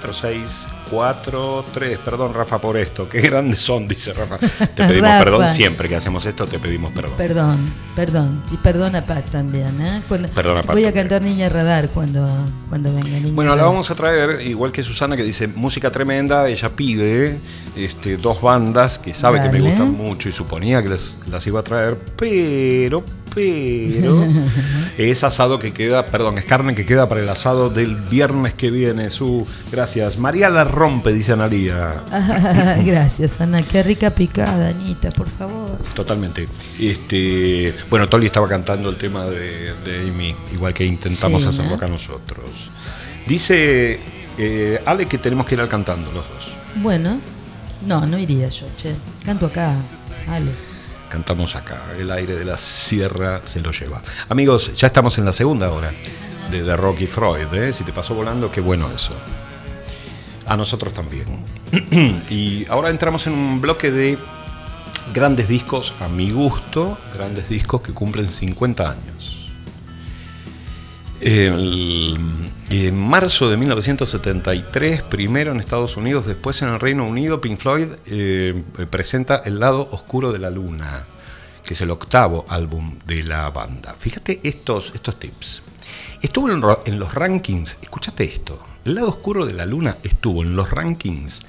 4643, perdón Rafa por esto, qué grandes son, dice Rafa. Te pedimos Rafa. perdón siempre que hacemos esto, te pedimos perdón. Perdón, perdón. Y perdona Pat también, ¿eh? Cuando- Perdona, Pat, Voy a también. cantar Niña Radar cuando, cuando venga Niña Bueno, la vamos a traer, igual que Susana que dice música tremenda, ella pide este, dos bandas que sabe que me gustan mucho y suponía que las, las iba a traer, pero, pero, es asado que queda, perdón, es carne que queda para el asado del viernes que viene. Su, gracias. María la rompe, dice Analía. Ah, Gracias, Ana. Qué rica picada, Anita, por favor. Totalmente. Este, bueno, Tolly estaba cantando el tema de, de Amy, igual que intentamos Sí, hacerlo ¿no? acá nosotros. Dice eh, Ale que tenemos que ir al cantando los dos. Bueno, no, no iría yo, che. Canto acá, Ale. Cantamos acá, el aire de la sierra se lo lleva. Amigos, ya estamos en la segunda hora de, de Rocky Freud. ¿eh? Si te pasó volando, qué bueno eso. A nosotros también. y ahora entramos en un bloque de grandes discos, a mi gusto, grandes discos que cumplen 50 años. El- en marzo de 1973, primero en Estados Unidos, después en el Reino Unido, Pink Floyd eh, presenta El lado oscuro de la luna, que es el octavo álbum de la banda. Fíjate estos, estos tips. Estuvo en, en los rankings, escúchate esto, El lado oscuro de la luna estuvo en los rankings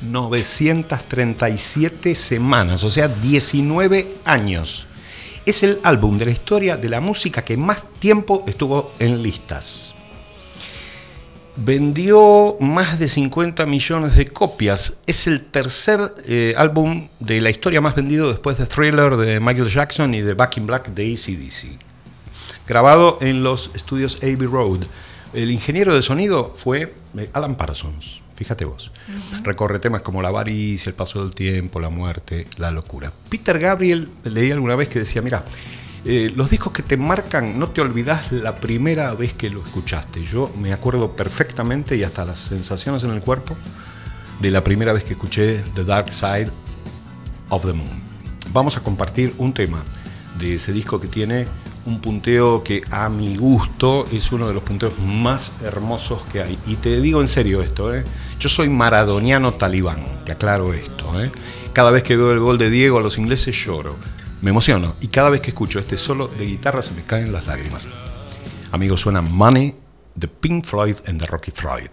937 semanas, o sea, 19 años. Es el álbum de la historia de la música que más tiempo estuvo en listas. Vendió más de 50 millones de copias. Es el tercer eh, álbum de la historia más vendido después de Thriller de Michael Jackson y de Back in Black de ACDC. Grabado en los estudios Abbey Road. El ingeniero de sonido fue eh, Alan Parsons. Fíjate vos. Recorre temas como la avaricia, el paso del tiempo, la muerte, la locura. Peter Gabriel, leí alguna vez que decía, mira, eh, los discos que te marcan, no te olvidas la primera vez que lo escuchaste. Yo me acuerdo perfectamente y hasta las sensaciones en el cuerpo de la primera vez que escuché The Dark Side of the Moon. Vamos a compartir un tema de ese disco que tiene un punteo que a mi gusto es uno de los punteos más hermosos que hay. Y te digo en serio esto, ¿eh? yo soy maradoniano talibán, que aclaro esto. ¿eh? Cada vez que veo el gol de Diego a los ingleses lloro, me emociono y cada vez que escucho este solo de guitarra se me caen las lágrimas. Amigos, suena Money de Pink Floyd and the Rocky Floyd.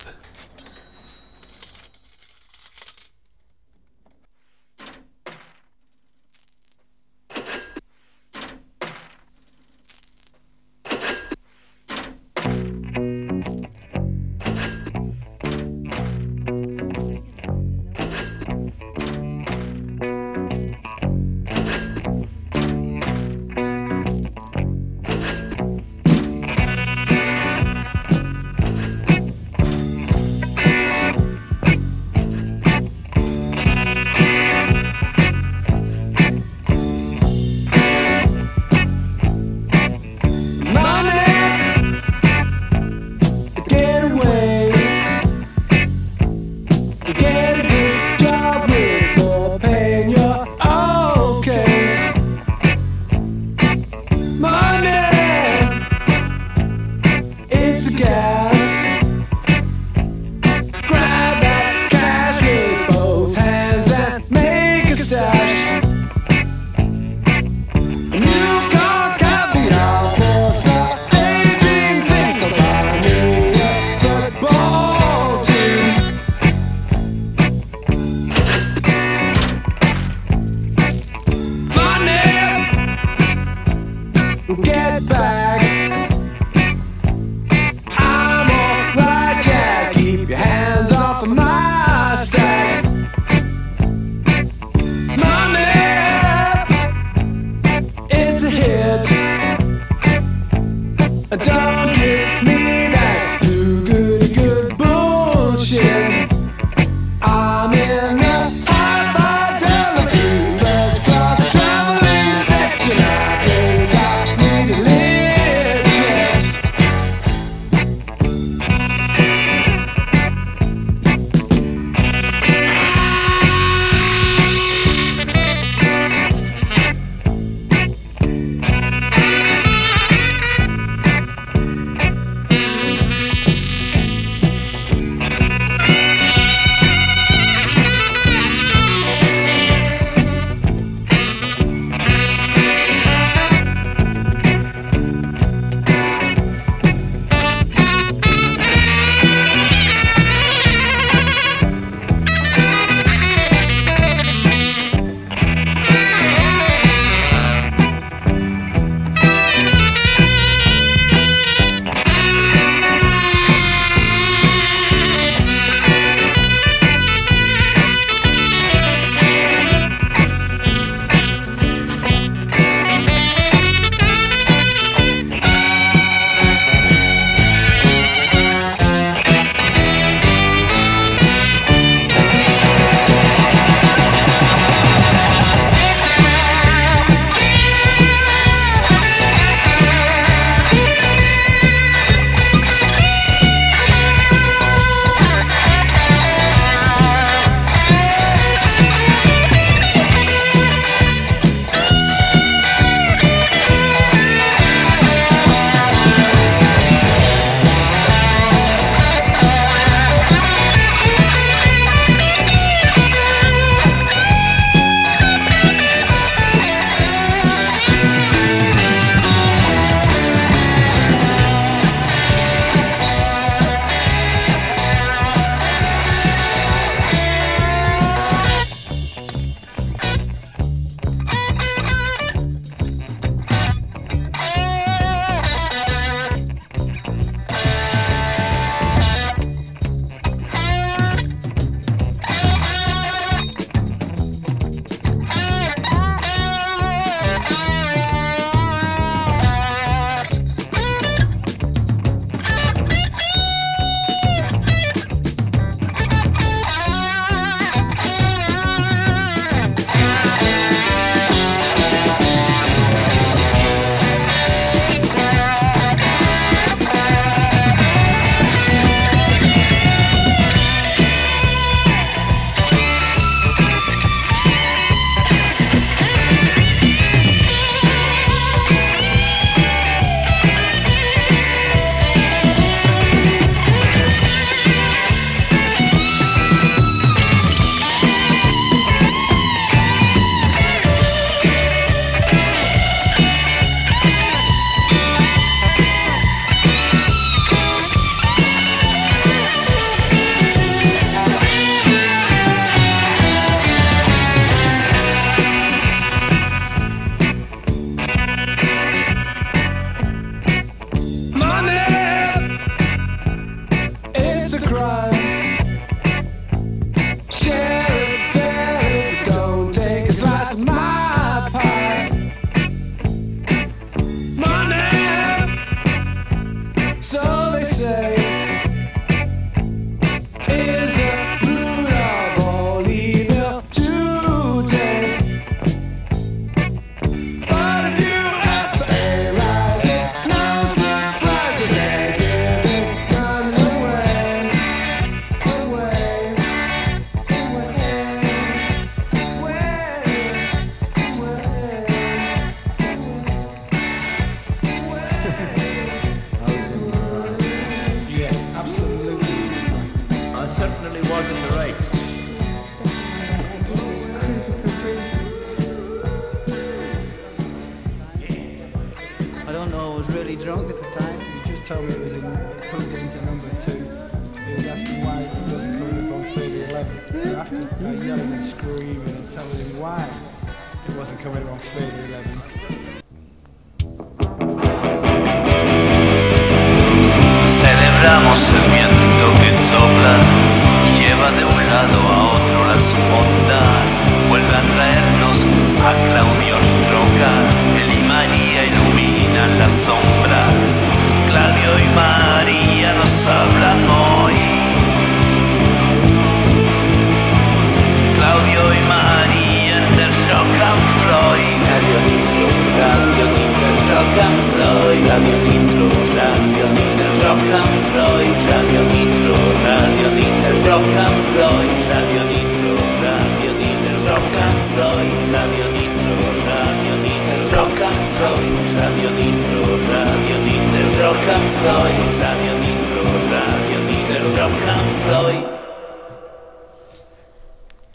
Rock and Freud, Radio Nitro, Radio Nitro, Rock and Freud.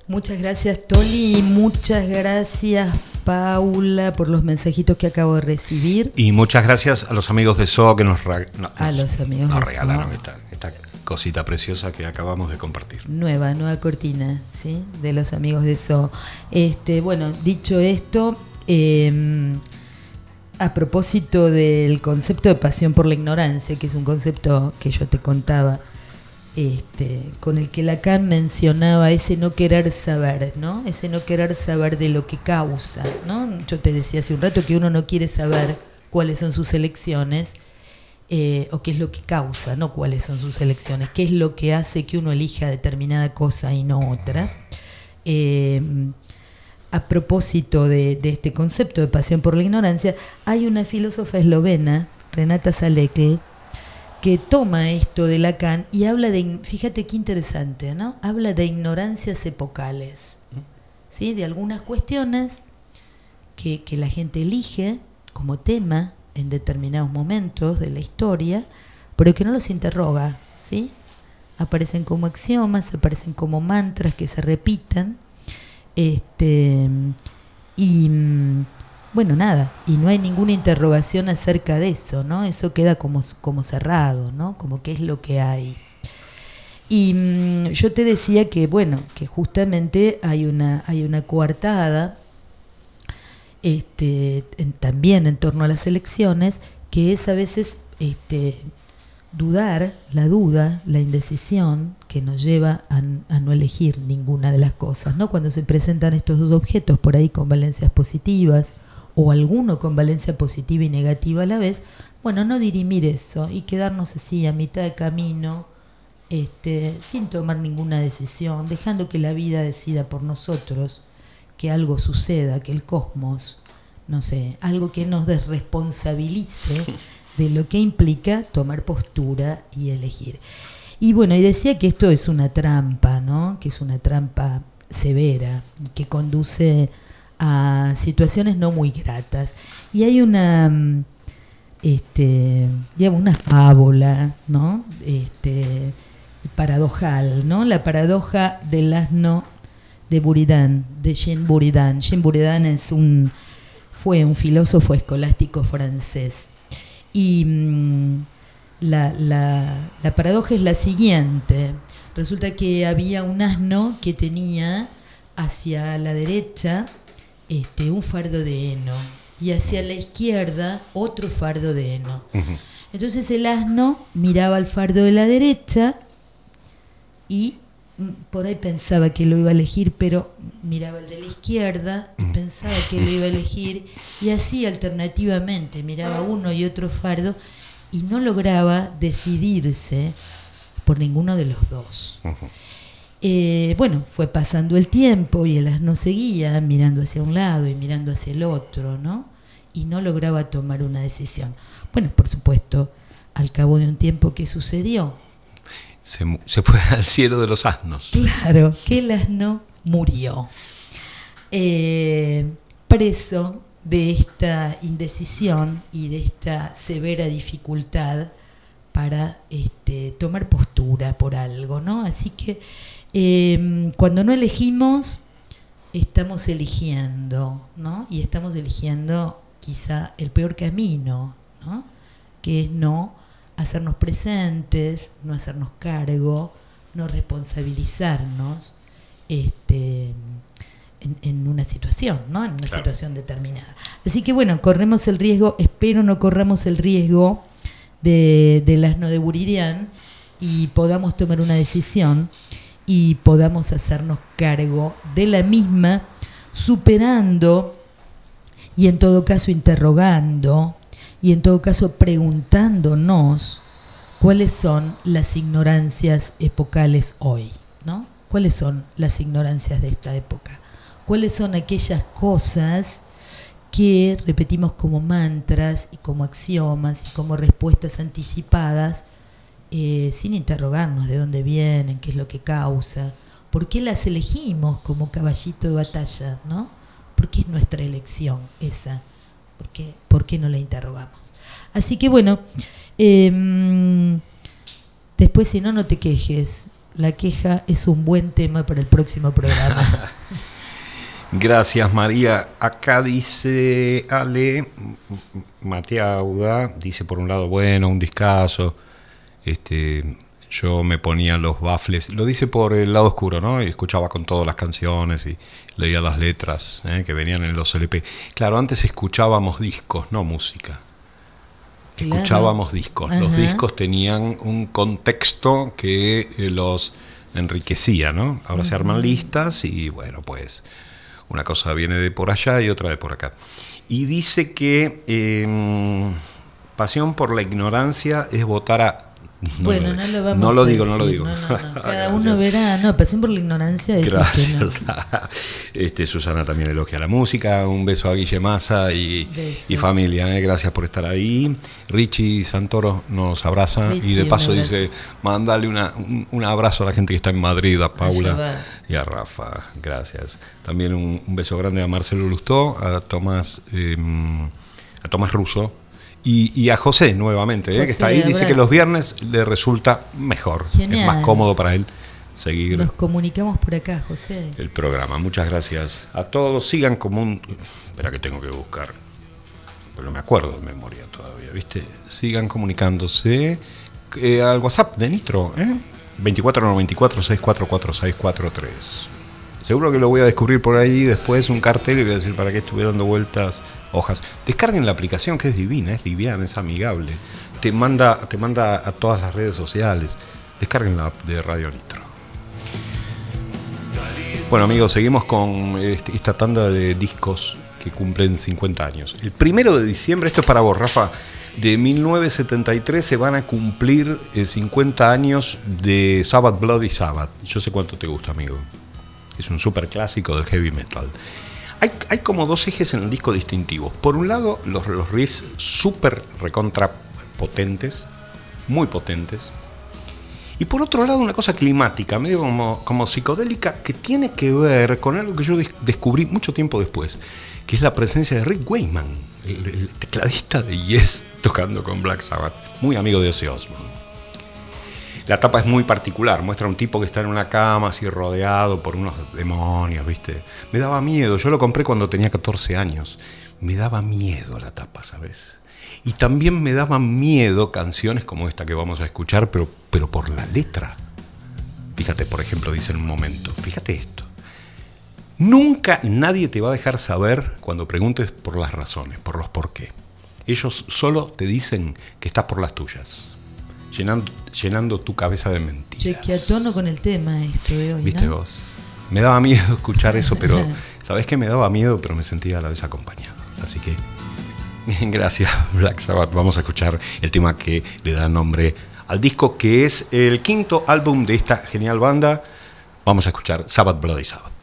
Muchas gracias Toli y muchas gracias Paula por los mensajitos que acabo de recibir. Y muchas gracias a los amigos de SO que nos, ra- no, A los amigos nos de regalaron SO. esta, esta cosita preciosa que acabamos de compartir. Nueva, nueva cortina, ¿sí? De los amigos de So. Este, bueno, dicho esto, eh, a propósito del concepto de pasión por la ignorancia, que es un concepto que yo te contaba, este, con el que Lacan mencionaba ese no querer saber, ¿no? Ese no querer saber de lo que causa, ¿no? Yo te decía hace un rato que uno no quiere saber cuáles son sus elecciones, eh, o qué es lo que causa, no cuáles son sus elecciones, qué es lo que hace que uno elija determinada cosa y no otra. Eh, a propósito de, este concepto de pasión por la ignorancia, hay una filósofa eslovena, Renata Salekl, que toma esto de Lacan y habla de, fíjate qué interesante, ¿no? Habla de ignorancias epocales, ¿sí? De algunas cuestiones que, que la gente elige como tema en determinados momentos de la historia, pero que no los interroga, ¿sí? Aparecen como axiomas, aparecen como mantras que se repitan, este, y bueno, nada, y no hay ninguna interrogación acerca de eso, ¿no? Eso queda como, como cerrado, ¿no? Como qué es lo que hay. Y mm, yo te decía que, bueno, que justamente hay una, hay una coartada este, también en torno a las elecciones, que es a veces este, dudar, la duda, la indecisión que nos lleva a, no elegir ninguna de las cosas, ¿no? Cuando se presentan estos dos objetos por ahí con valencias positivas o alguno con valencia positiva y negativa a la vez, bueno, no dirimir eso y quedarnos así a mitad de camino, este, sin tomar ninguna decisión, dejando que la vida decida por nosotros, que algo suceda, que el cosmos, no sé, algo que nos desresponsabilice de lo que implica tomar postura y elegir. Y bueno, y decía que esto es una trampa, ¿no? Que es una trampa severa, que conduce a situaciones no muy gratas. Y hay una mm, este, una fábula, ¿no? Este, paradojal, ¿no? La paradoja del asno de Buridan, de Jean Buridan. Jean Buridan es un, fue un filósofo escolástico francés. Y mm, la, la- la paradoja es la siguiente. Resulta que había un asno que tenía hacia la derecha este, un fardo de heno y hacia la izquierda otro fardo de heno. Entonces el asno miraba al fardo de la derecha y por ahí pensaba que lo iba a elegir, pero miraba el de la izquierda y pensaba que lo iba a elegir y así alternativamente miraba uno y otro fardo y no lograba decidirse por ninguno de los dos. Eh, bueno, fue pasando el tiempo y el asno seguía mirando hacia un lado y mirando hacia el otro, ¿no? Y no lograba tomar una decisión. Bueno, por supuesto, al cabo de un tiempo, ¿qué sucedió? Se, fue al cielo de los asnos. Claro, que el asno murió. Eh, preso de esta indecisión y de esta severa dificultad para este, tomar postura por algo, ¿no? Así que eh, cuando no elegimos, estamos eligiendo, ¿no? Y estamos eligiendo quizá el peor camino, ¿no? Que es no hacernos presentes, no hacernos cargo, no responsabilizarnos este, en, en una situación, ¿no? En una Claro. situación determinada. Así que bueno, corremos el riesgo, espero no corramos el riesgo de, del asno de Buridian y podamos tomar una decisión y podamos hacernos cargo de la misma, superando y en todo caso interrogando y en todo caso preguntándonos cuáles son las ignorancias epocales hoy, ¿no? ¿Cuáles son las ignorancias de esta época? ¿Cuáles son aquellas cosas que repetimos como mantras y como axiomas y como respuestas anticipadas eh, sin interrogarnos de dónde vienen, qué es lo que causa, por qué las elegimos como caballito de batalla, ¿no? Porque es nuestra elección esa. ¿Por qué, por qué no la interrogamos? Así que bueno, em, después si no, no te quejes. La queja es un buen tema para el próximo programa. Gracias María. Acá dice Ale Mateauda, dice por un lado, bueno, un discazo. Este, yo me ponía los baffles, lo dice por el lado oscuro, ¿no? Y escuchaba con todas las canciones y leía las letras ¿eh? que venían en los LP. Claro, antes escuchábamos discos, no música. Claro. Escuchábamos discos. Los discos tenían un contexto que eh, los enriquecía, ¿no? Ahora se arman listas y bueno, pues una cosa viene de por allá y otra de por acá. Y dice que eh, pasión por la ignorancia es votar a... No bueno, lo, no lo vamos no lo a digo, no lo decir, digo. no, no, no. Cada uno verá, no, pasión por la ignorancia es Gracias. Este, Susana también elogia la música. Un beso a Guille Massa y, y familia. ¿eh? Gracias por estar ahí. Richie Santoro nos abraza y de paso dice: mandale una, un, un abrazo a la gente que está en Madrid, a Paula y a Rafa. Gracias. También un, un beso grande a Marcelo Lustó, a Tomás, eh, a Tomás Russo. Y, y a José nuevamente, ¿eh? Que está ahí. Dice que los viernes le resulta mejor. Es más cómodo para él seguir Nos comunicamos por acá, José. el programa. Muchas gracias a todos. Sigan como un. Espera que tengo que buscar. Pero no me acuerdo de memoria todavía, ¿viste? Sigan comunicándose eh, al WhatsApp de Nitro, ¿eh? 2494-644643. Seguro que lo voy a descubrir por ahí después un cartel y voy a decir para qué estuve dando vueltas hojas. Descarguen la aplicación que es divina, es liviana, es amigable. Te manda, te manda a todas las redes sociales. Descarguen la de Radio Nitro. Bueno amigos, seguimos con este- esta tanda de discos que cumplen 50 años. El primero de diciembre, esto es para vos, Rafa, de 1973 se van a cumplir eh, 50 años de Sabbath Bloody Sabbath. Yo sé cuánto te gusta, amigo. Es un super clásico del heavy metal. Hay, como dos ejes en el disco distintivos. Por un lado, los, los riffs súper recontra potentes, muy potentes. Y por otro lado, una cosa climática, medio como, como psicodélica, que tiene que ver con algo que yo des- descubrí mucho tiempo después, que es la presencia de Rick Wayman, el, el tecladista de Yes, tocando con Black Sabbath, muy amigo de Ozzy Osbourne. La tapa es muy particular, muestra a un tipo que está en una cama así rodeado por unos demonios, ¿viste? Me daba miedo, yo lo compré cuando tenía 14 años. Me daba miedo la tapa, ¿sabes? Y también me daban miedo canciones como esta que vamos a escuchar, pero, pero por la letra. Fíjate, por ejemplo, dice en un momento, fíjate esto. Nunca nadie te va a dejar saber cuando preguntes por las razones, por los por qué. Ellos solo te dicen que estás por las tuyas, llenando, llenando tu cabeza de mentiras. Che, que a tono con el tema esto de hoy, ¿Viste ¿no? vos? Me daba miedo escuchar eso, pero ¿sabés qué me daba miedo? Pero me sentía a la vez acompañado. Así que, gracias Black Sabbath. Vamos a escuchar el tema que le da nombre al disco, que es el quinto álbum de esta genial banda. Vamos a escuchar Sabbath Bloody Sabbath.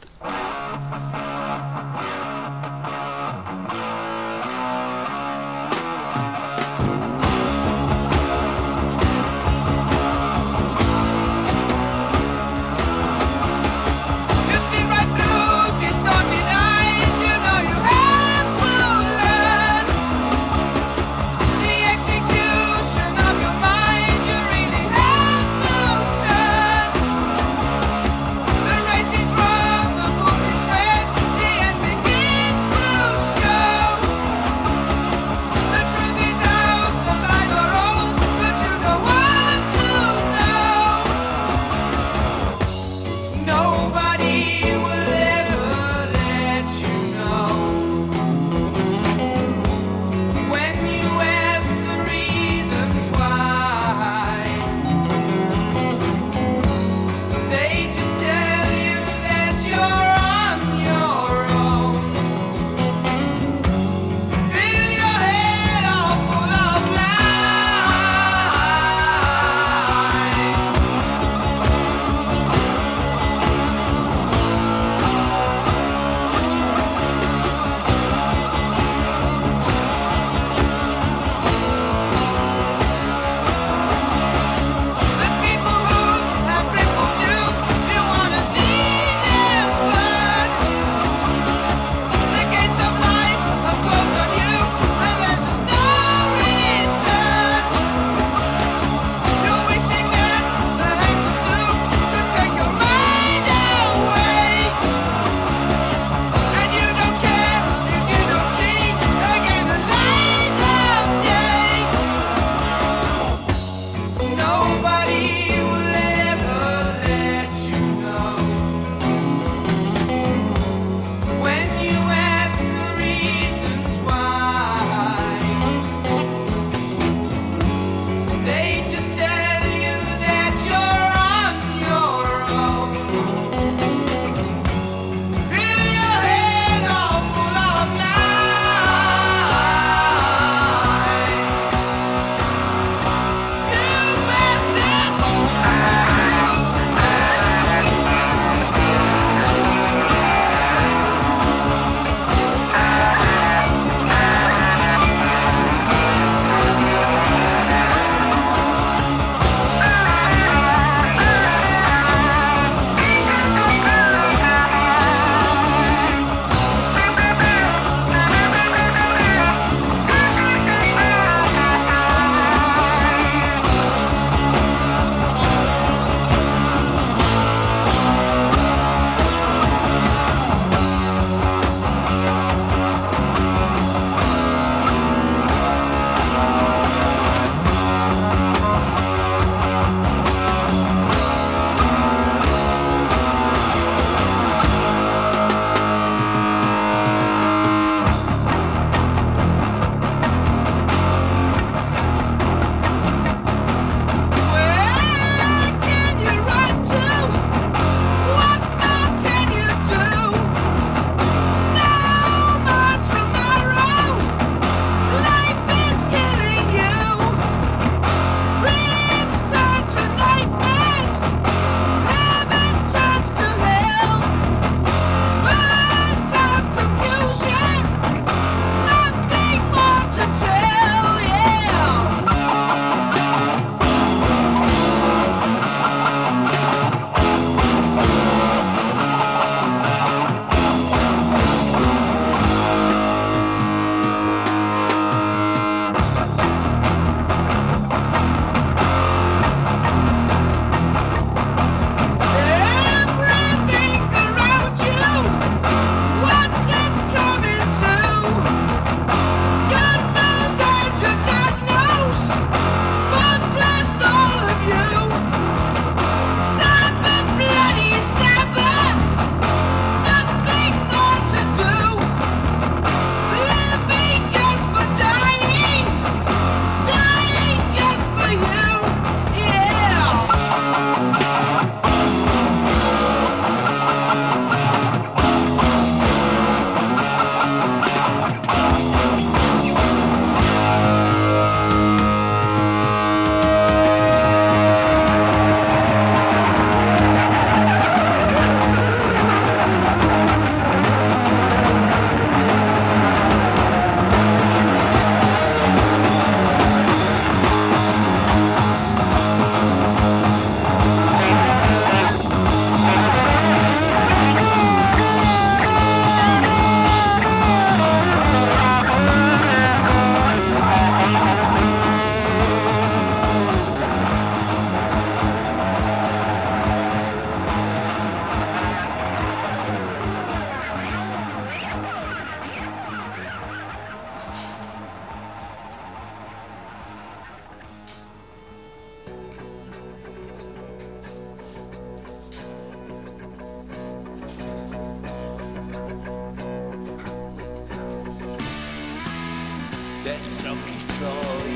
dentro que soy,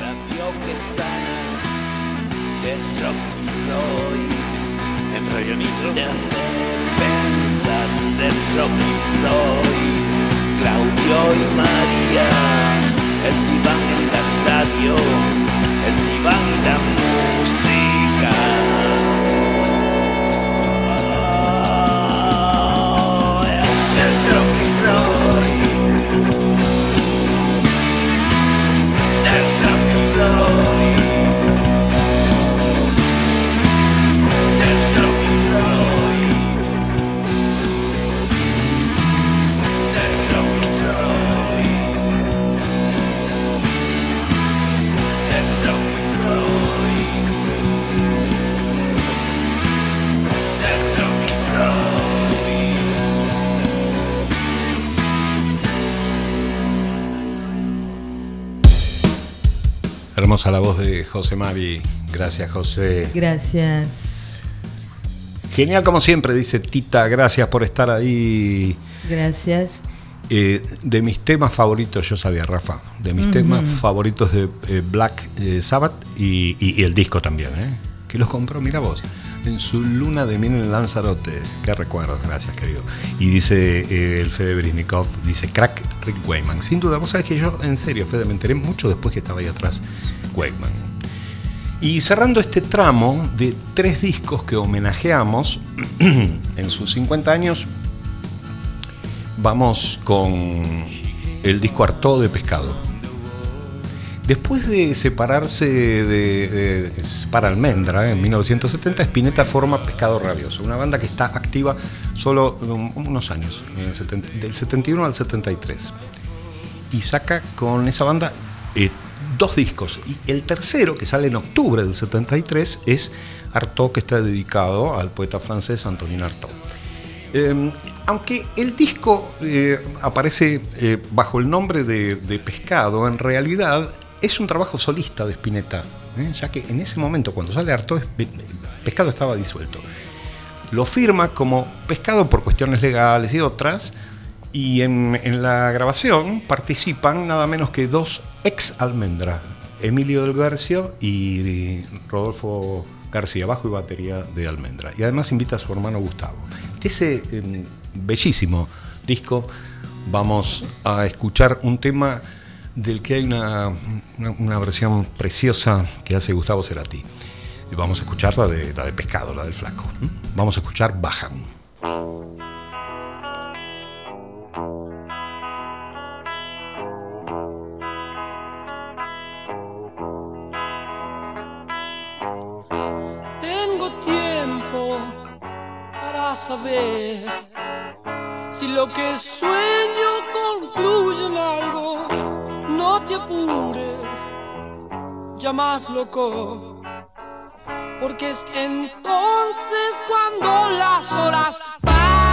radio que sana, dentro que soy, en Radio Nitro, de hacer pensar, dentro que soy, Claudio y María, el diván en la radio, el diván y la música. El Hermosa la voz de José Mari. Gracias, José. Gracias. Genial como siempre, dice Tita. Gracias por estar ahí. Gracias. Eh, de mis temas favoritos, yo sabía, Rafa, de mis temas favoritos de eh, Black eh, Sabbath y, y- y el disco también, ¿eh? que los compró, mira vos, en su luna de miel en Lanzarote. Qué recuerdos, gracias, querido. Y dice eh, el Fede Brisnikov, dice crack Rick Wayman. Sin duda, vos sabés que yo, en serio, Fede, me enteré mucho después que estaba ahí atrás, Wayman. Y cerrando este tramo de tres discos que homenajeamos en sus 50 años, vamos con el disco Artaud de Pescado. Después de separarse de, de- Almendra en 1970, Spinetta forma Pescado Rabioso, una banda que está activa solo unos años, del 71 al 73. Y saca con esa banda eh, dos discos. Y el tercero, que sale en octubre del 73, es Artaud, que está dedicado al poeta francés Antonin Artaud. Eh, aunque el disco eh, aparece eh, bajo el nombre de Pescado, en realidad es un trabajo solista de Spinetta, ¿eh? ya que en ese momento, cuando sale Artaud, es- Pescado estaba disuelto. Lo firma como Pescado por cuestiones legales y otras, y en, la grabación participan nada menos que dos ex Almendra, Emilio del Garcio y Rodolfo García, bajo y batería de Almendra. Y además invita a su hermano Gustavo. De ese eh, bellísimo disco vamos a escuchar un tema del que hay una, una- versión preciosa que hace Gustavo Cerati. Y vamos a escuchar la de, la de Pescado, la del Flaco. Vamos a escuchar Bajan. Tengo tiempo para saber si lo que sueño concluye en algo. No te apures, ya más loco. Porque es entonces cuando las horas bajan.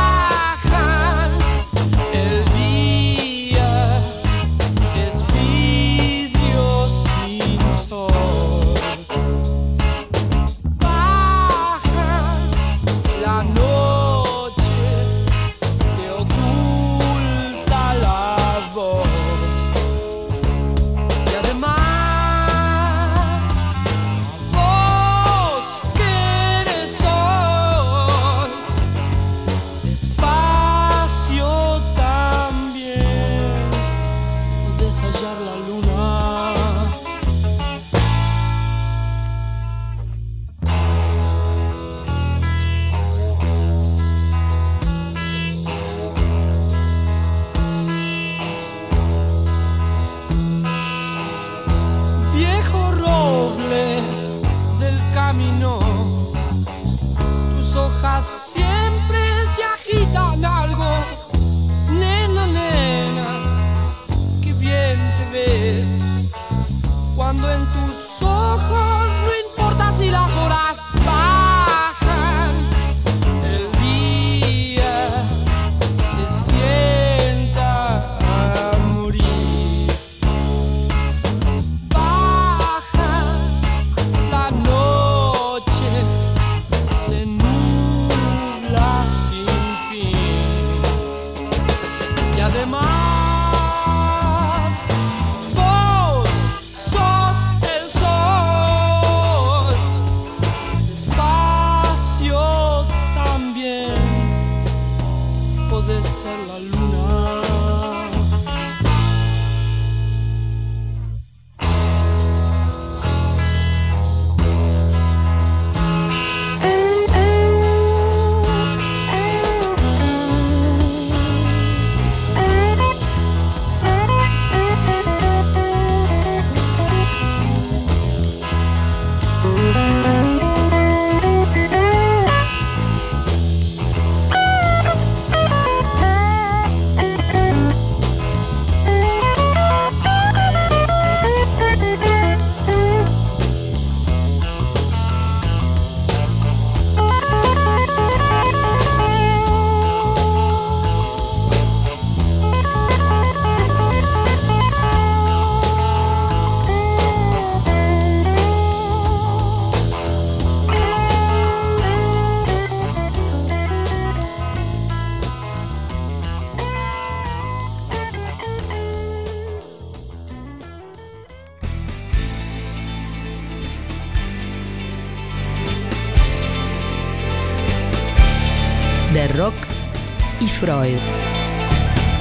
Freud.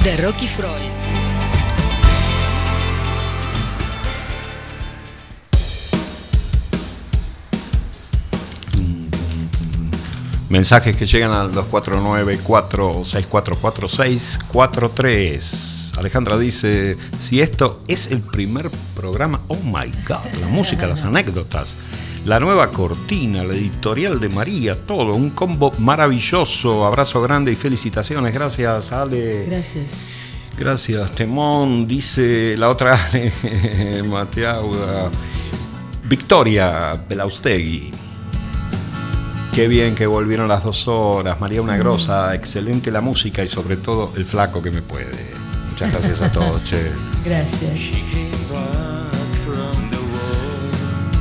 De Rock y Freud. Mensajes que llegan al 249-4644-643. Alejandra dice, si esto es el primer programa, oh my god, la música, las anécdotas, la nueva cortina, la editorial de María, todo, un combo maravilloso. Abrazo grande y felicitaciones. Gracias, Ale. Gracias. Gracias, Temón. Dice la otra, Mateauda. Victoria Belaustegui. Qué bien que volvieron las dos horas. María Una Grosa, excelente la música y sobre todo el flaco que me puede. Muchas gracias a todos, che. Gracias.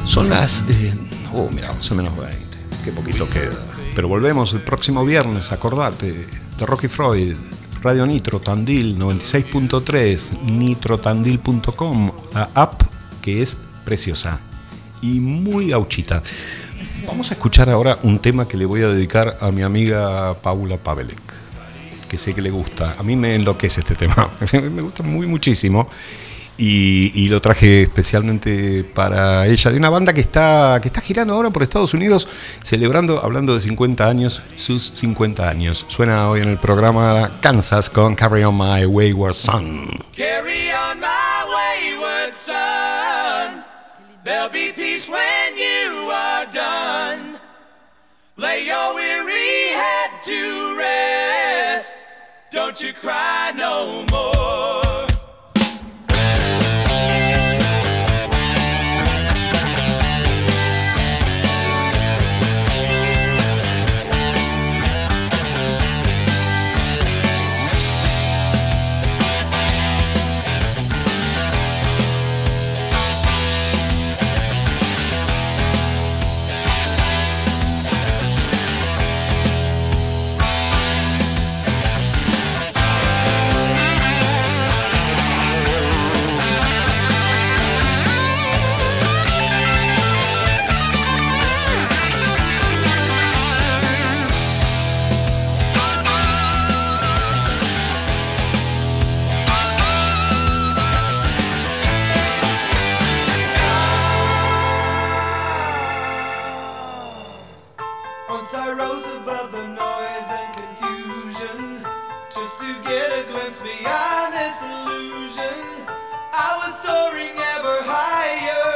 Son las. eh, oh, mira, 11 menos 20. Qué poquito queda. Pero volvemos el próximo viernes, acordate. De Rocky Freud, Radio Nitro, Tandil 96.3, nitrotandil.com, la app que es preciosa y muy gauchita. Vamos a escuchar ahora un tema que le voy a dedicar a mi amiga Paula Pavelek, que sé que le gusta. A mí me enloquece este tema, me gusta muy muchísimo. Y, lo traje especialmente para ella, de una banda que está, que está girando ahora por Estados Unidos, celebrando, hablando de 50 años, sus 50 años. Suena hoy en el programa Kansas con Carry On My Wayward Son. Carry on my wayward son. There'll be peace when you are done. Lay your weary head to rest. Don't you cry no more. Beyond this illusion. I was soaring ever higher,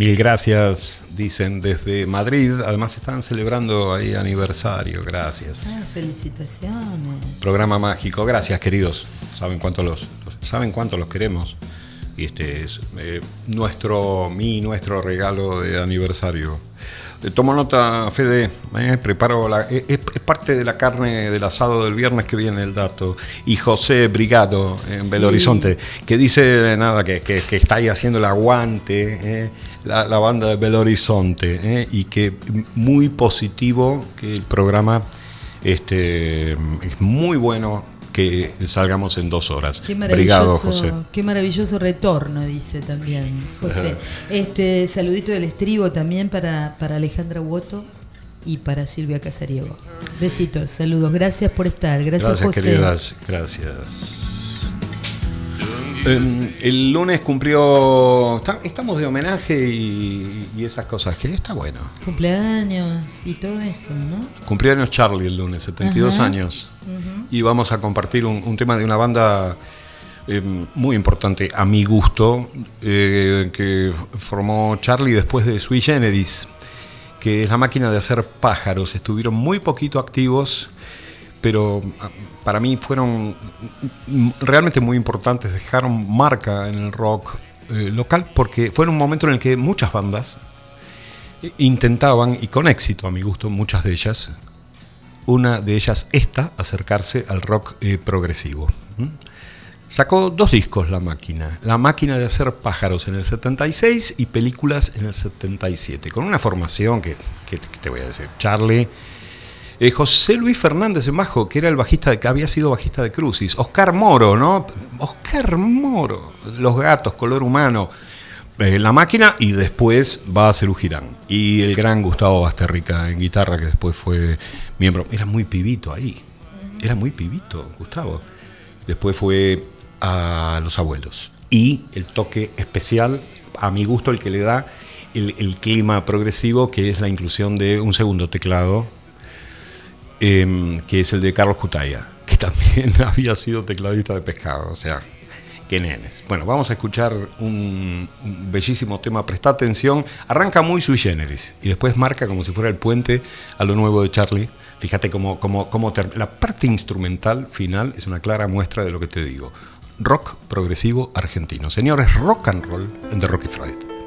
Mil gracias, dicen desde Madrid. Además están celebrando ahí aniversario. Gracias. Ah, felicitaciones. Programa mágico. Gracias, queridos. Saben cuánto los, saben cuánto los queremos. Y este es eh, nuestro, mi, nuestro regalo de aniversario. Eh, tomo nota, Fede. Eh, preparo la, eh, es, es parte de la carne del asado del viernes que viene el dato. Y José Brigado en Belo Sí. Horizonte, que dice nada, que, que- que está ahí haciendo el aguante, eh, la, la banda de Belo Horizonte, eh, y que muy positivo que el programa este, es muy bueno que salgamos en dos horas. Qué Brigado, maravilloso, José. qué maravilloso retorno, dice también José. Este saludito del estribo también para, para Alejandra Woto y para Silvia Casariego. Besitos, saludos, gracias por estar, gracias, José. queridas, gracias. Eh, el lunes cumplió. está- estamos de homenaje y, y esas cosas, que está bueno. Cumpleaños y todo eso, ¿no? Cumplió años Charlie el lunes, 72 Ajá. años. Y vamos a compartir un, un tema de una banda eh, muy importante, a mi gusto, eh, que formó Charlie después de Sui Generis, que es la máquina de hacer pájaros. Estuvieron muy poquito activos, pero ah, para mí fueron realmente muy importantes, dejaron marca en el rock eh, local, porque fue en un momento en el que muchas bandas eh, intentaban, y con éxito a mi gusto, muchas de ellas, una de ellas esta, acercarse al rock eh, progresivo. Sacó dos discos La Máquina. La Máquina de hacer pájaros en el 76 y películas en el 77. Con una formación que, que- te voy a decir. Charlie, eh, José Luis Fernández en bajo, que era el bajista, de, que había sido bajista de Crucis. Oscar Moro, ¿no? Oscar Moro. Los gatos, color humano. Eh, la máquina y después va a ser Girán. Y el gran Gustavo Basterrica en guitarra, que después fue miembro. Era muy pibito ahí. Era muy pibito, Gustavo. Después fue a Los Abuelos. Y el toque especial, a mi gusto, el que le da el, el clima progresivo, que es la inclusión de un segundo teclado, em, que es el de Carlos Cutaya, que también había sido tecladista de pescado. O sea, qué nenes. Bueno, vamos a escuchar un, un bellísimo tema. Presta atención. Arranca muy sui generis y después marca como si fuera el puente a lo nuevo de Charlie. Fíjate cómo, cómo, cómo la parte instrumental final es una clara muestra de lo que te digo. Rock progresivo argentino. Señores, rock and roll The Rocky Freud.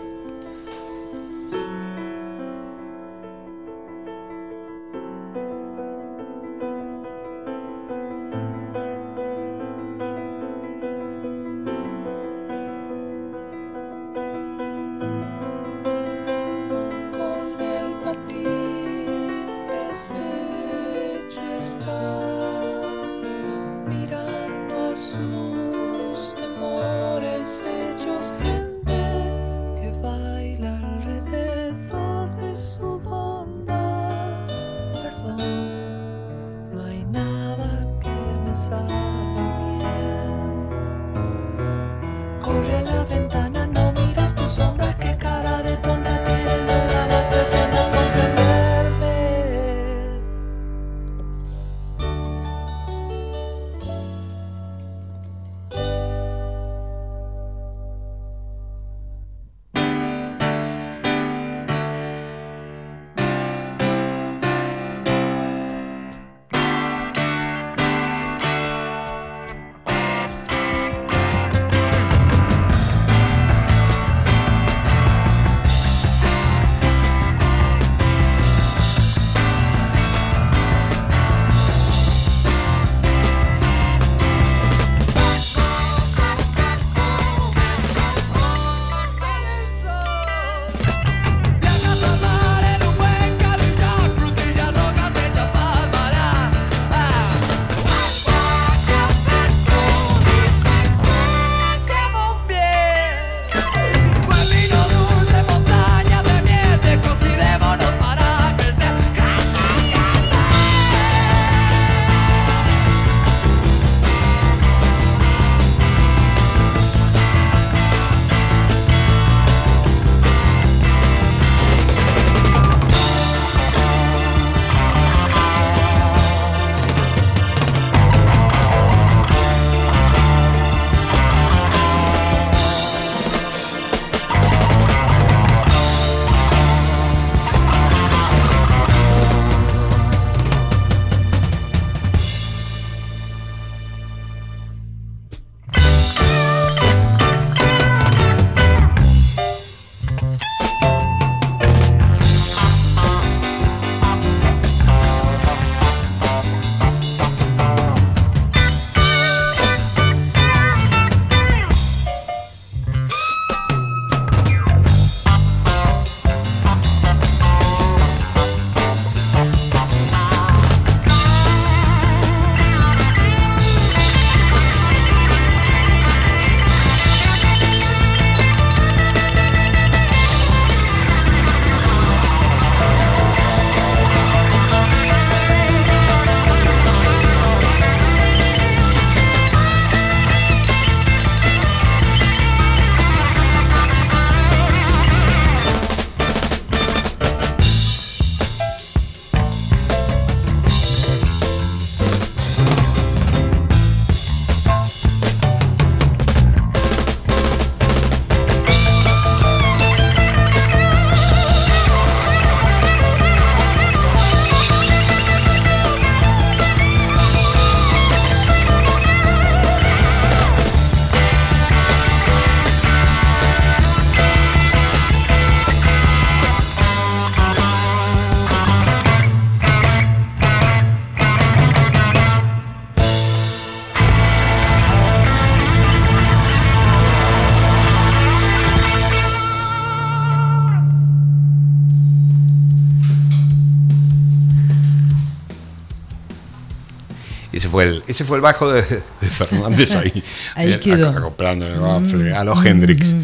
Fue el, ese fue el bajo de, de Fernández ahí. Ahí quedó. Acoplando el bafle, a los Mm, Hendrix. mm.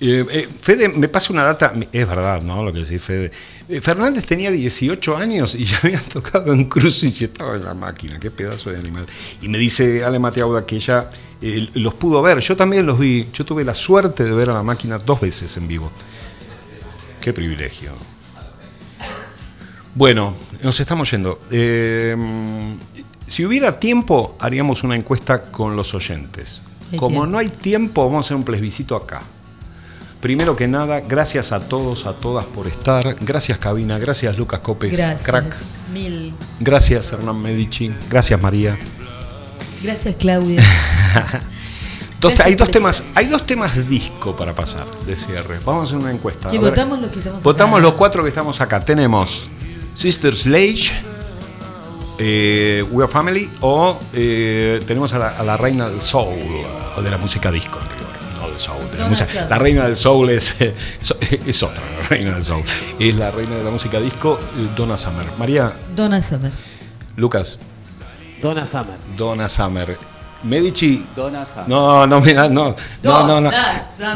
Eh, eh, Fede, me pasa una data, es verdad, ¿no? Lo que decís, Fede. Eh, Fernández tenía 18 años y ya había tocado en Crucis y estaba en la máquina, qué pedazo de animal. Y me dice Ale Mateauda que ella los pudo ver, yo también los vi, yo tuve la suerte de ver a la máquina dos veces en vivo. Qué privilegio. Bueno, nos estamos yendo. Si hubiera tiempo, haríamos una encuesta con los oyentes. Como no hay tiempo, vamos a hacer un plebiscito acá. Primero que nada, gracias a todos, a todas por estar. Gracias, Cabina. Gracias, Lucas Copes. Gracias. Crack. Mil. Gracias, Hernán Medici. Gracias, María. Gracias, Claudia. Dos- Gracias, hay, dos temas, hay dos temas disco para pasar de cierre. Vamos a hacer una encuesta. Sí, votamos los que estamos Votamos acá. los cuatro que estamos acá. Tenemos Sister Sledge, eh, We Are Family o eh, tenemos a la, a la reina del soul o de la música disco no del soul. de la, música- la reina del soul es, so- es otra, la reina del soul. Es la reina de la música disco, eh, Donna Summer. María, Donna Summer. Lucas, Donna Summer. Donna Summer. Medici. Summer. No, no, mira, no, no, no, no.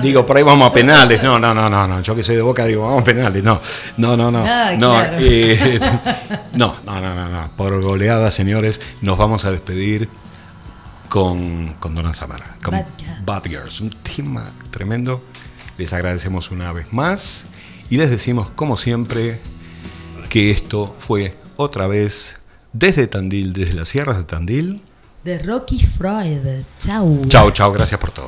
Digo, por ahí vamos a penales. No, no, no, no, no. Yo que soy de boca digo, vamos a penales. No, no, no, no. Ah, no, claro. eh, no, no, no, no, no. Por goleada, señores, nos vamos a despedir con, con Donna Summer. Con Bad Girls. Bad Girls. Un tema tremendo. Les agradecemos una vez más y les decimos, como siempre, que esto fue otra vez desde Tandil, desde las sierras de Tandil. De Rocky Freud. Chau. Chao, chao, gracias por todo.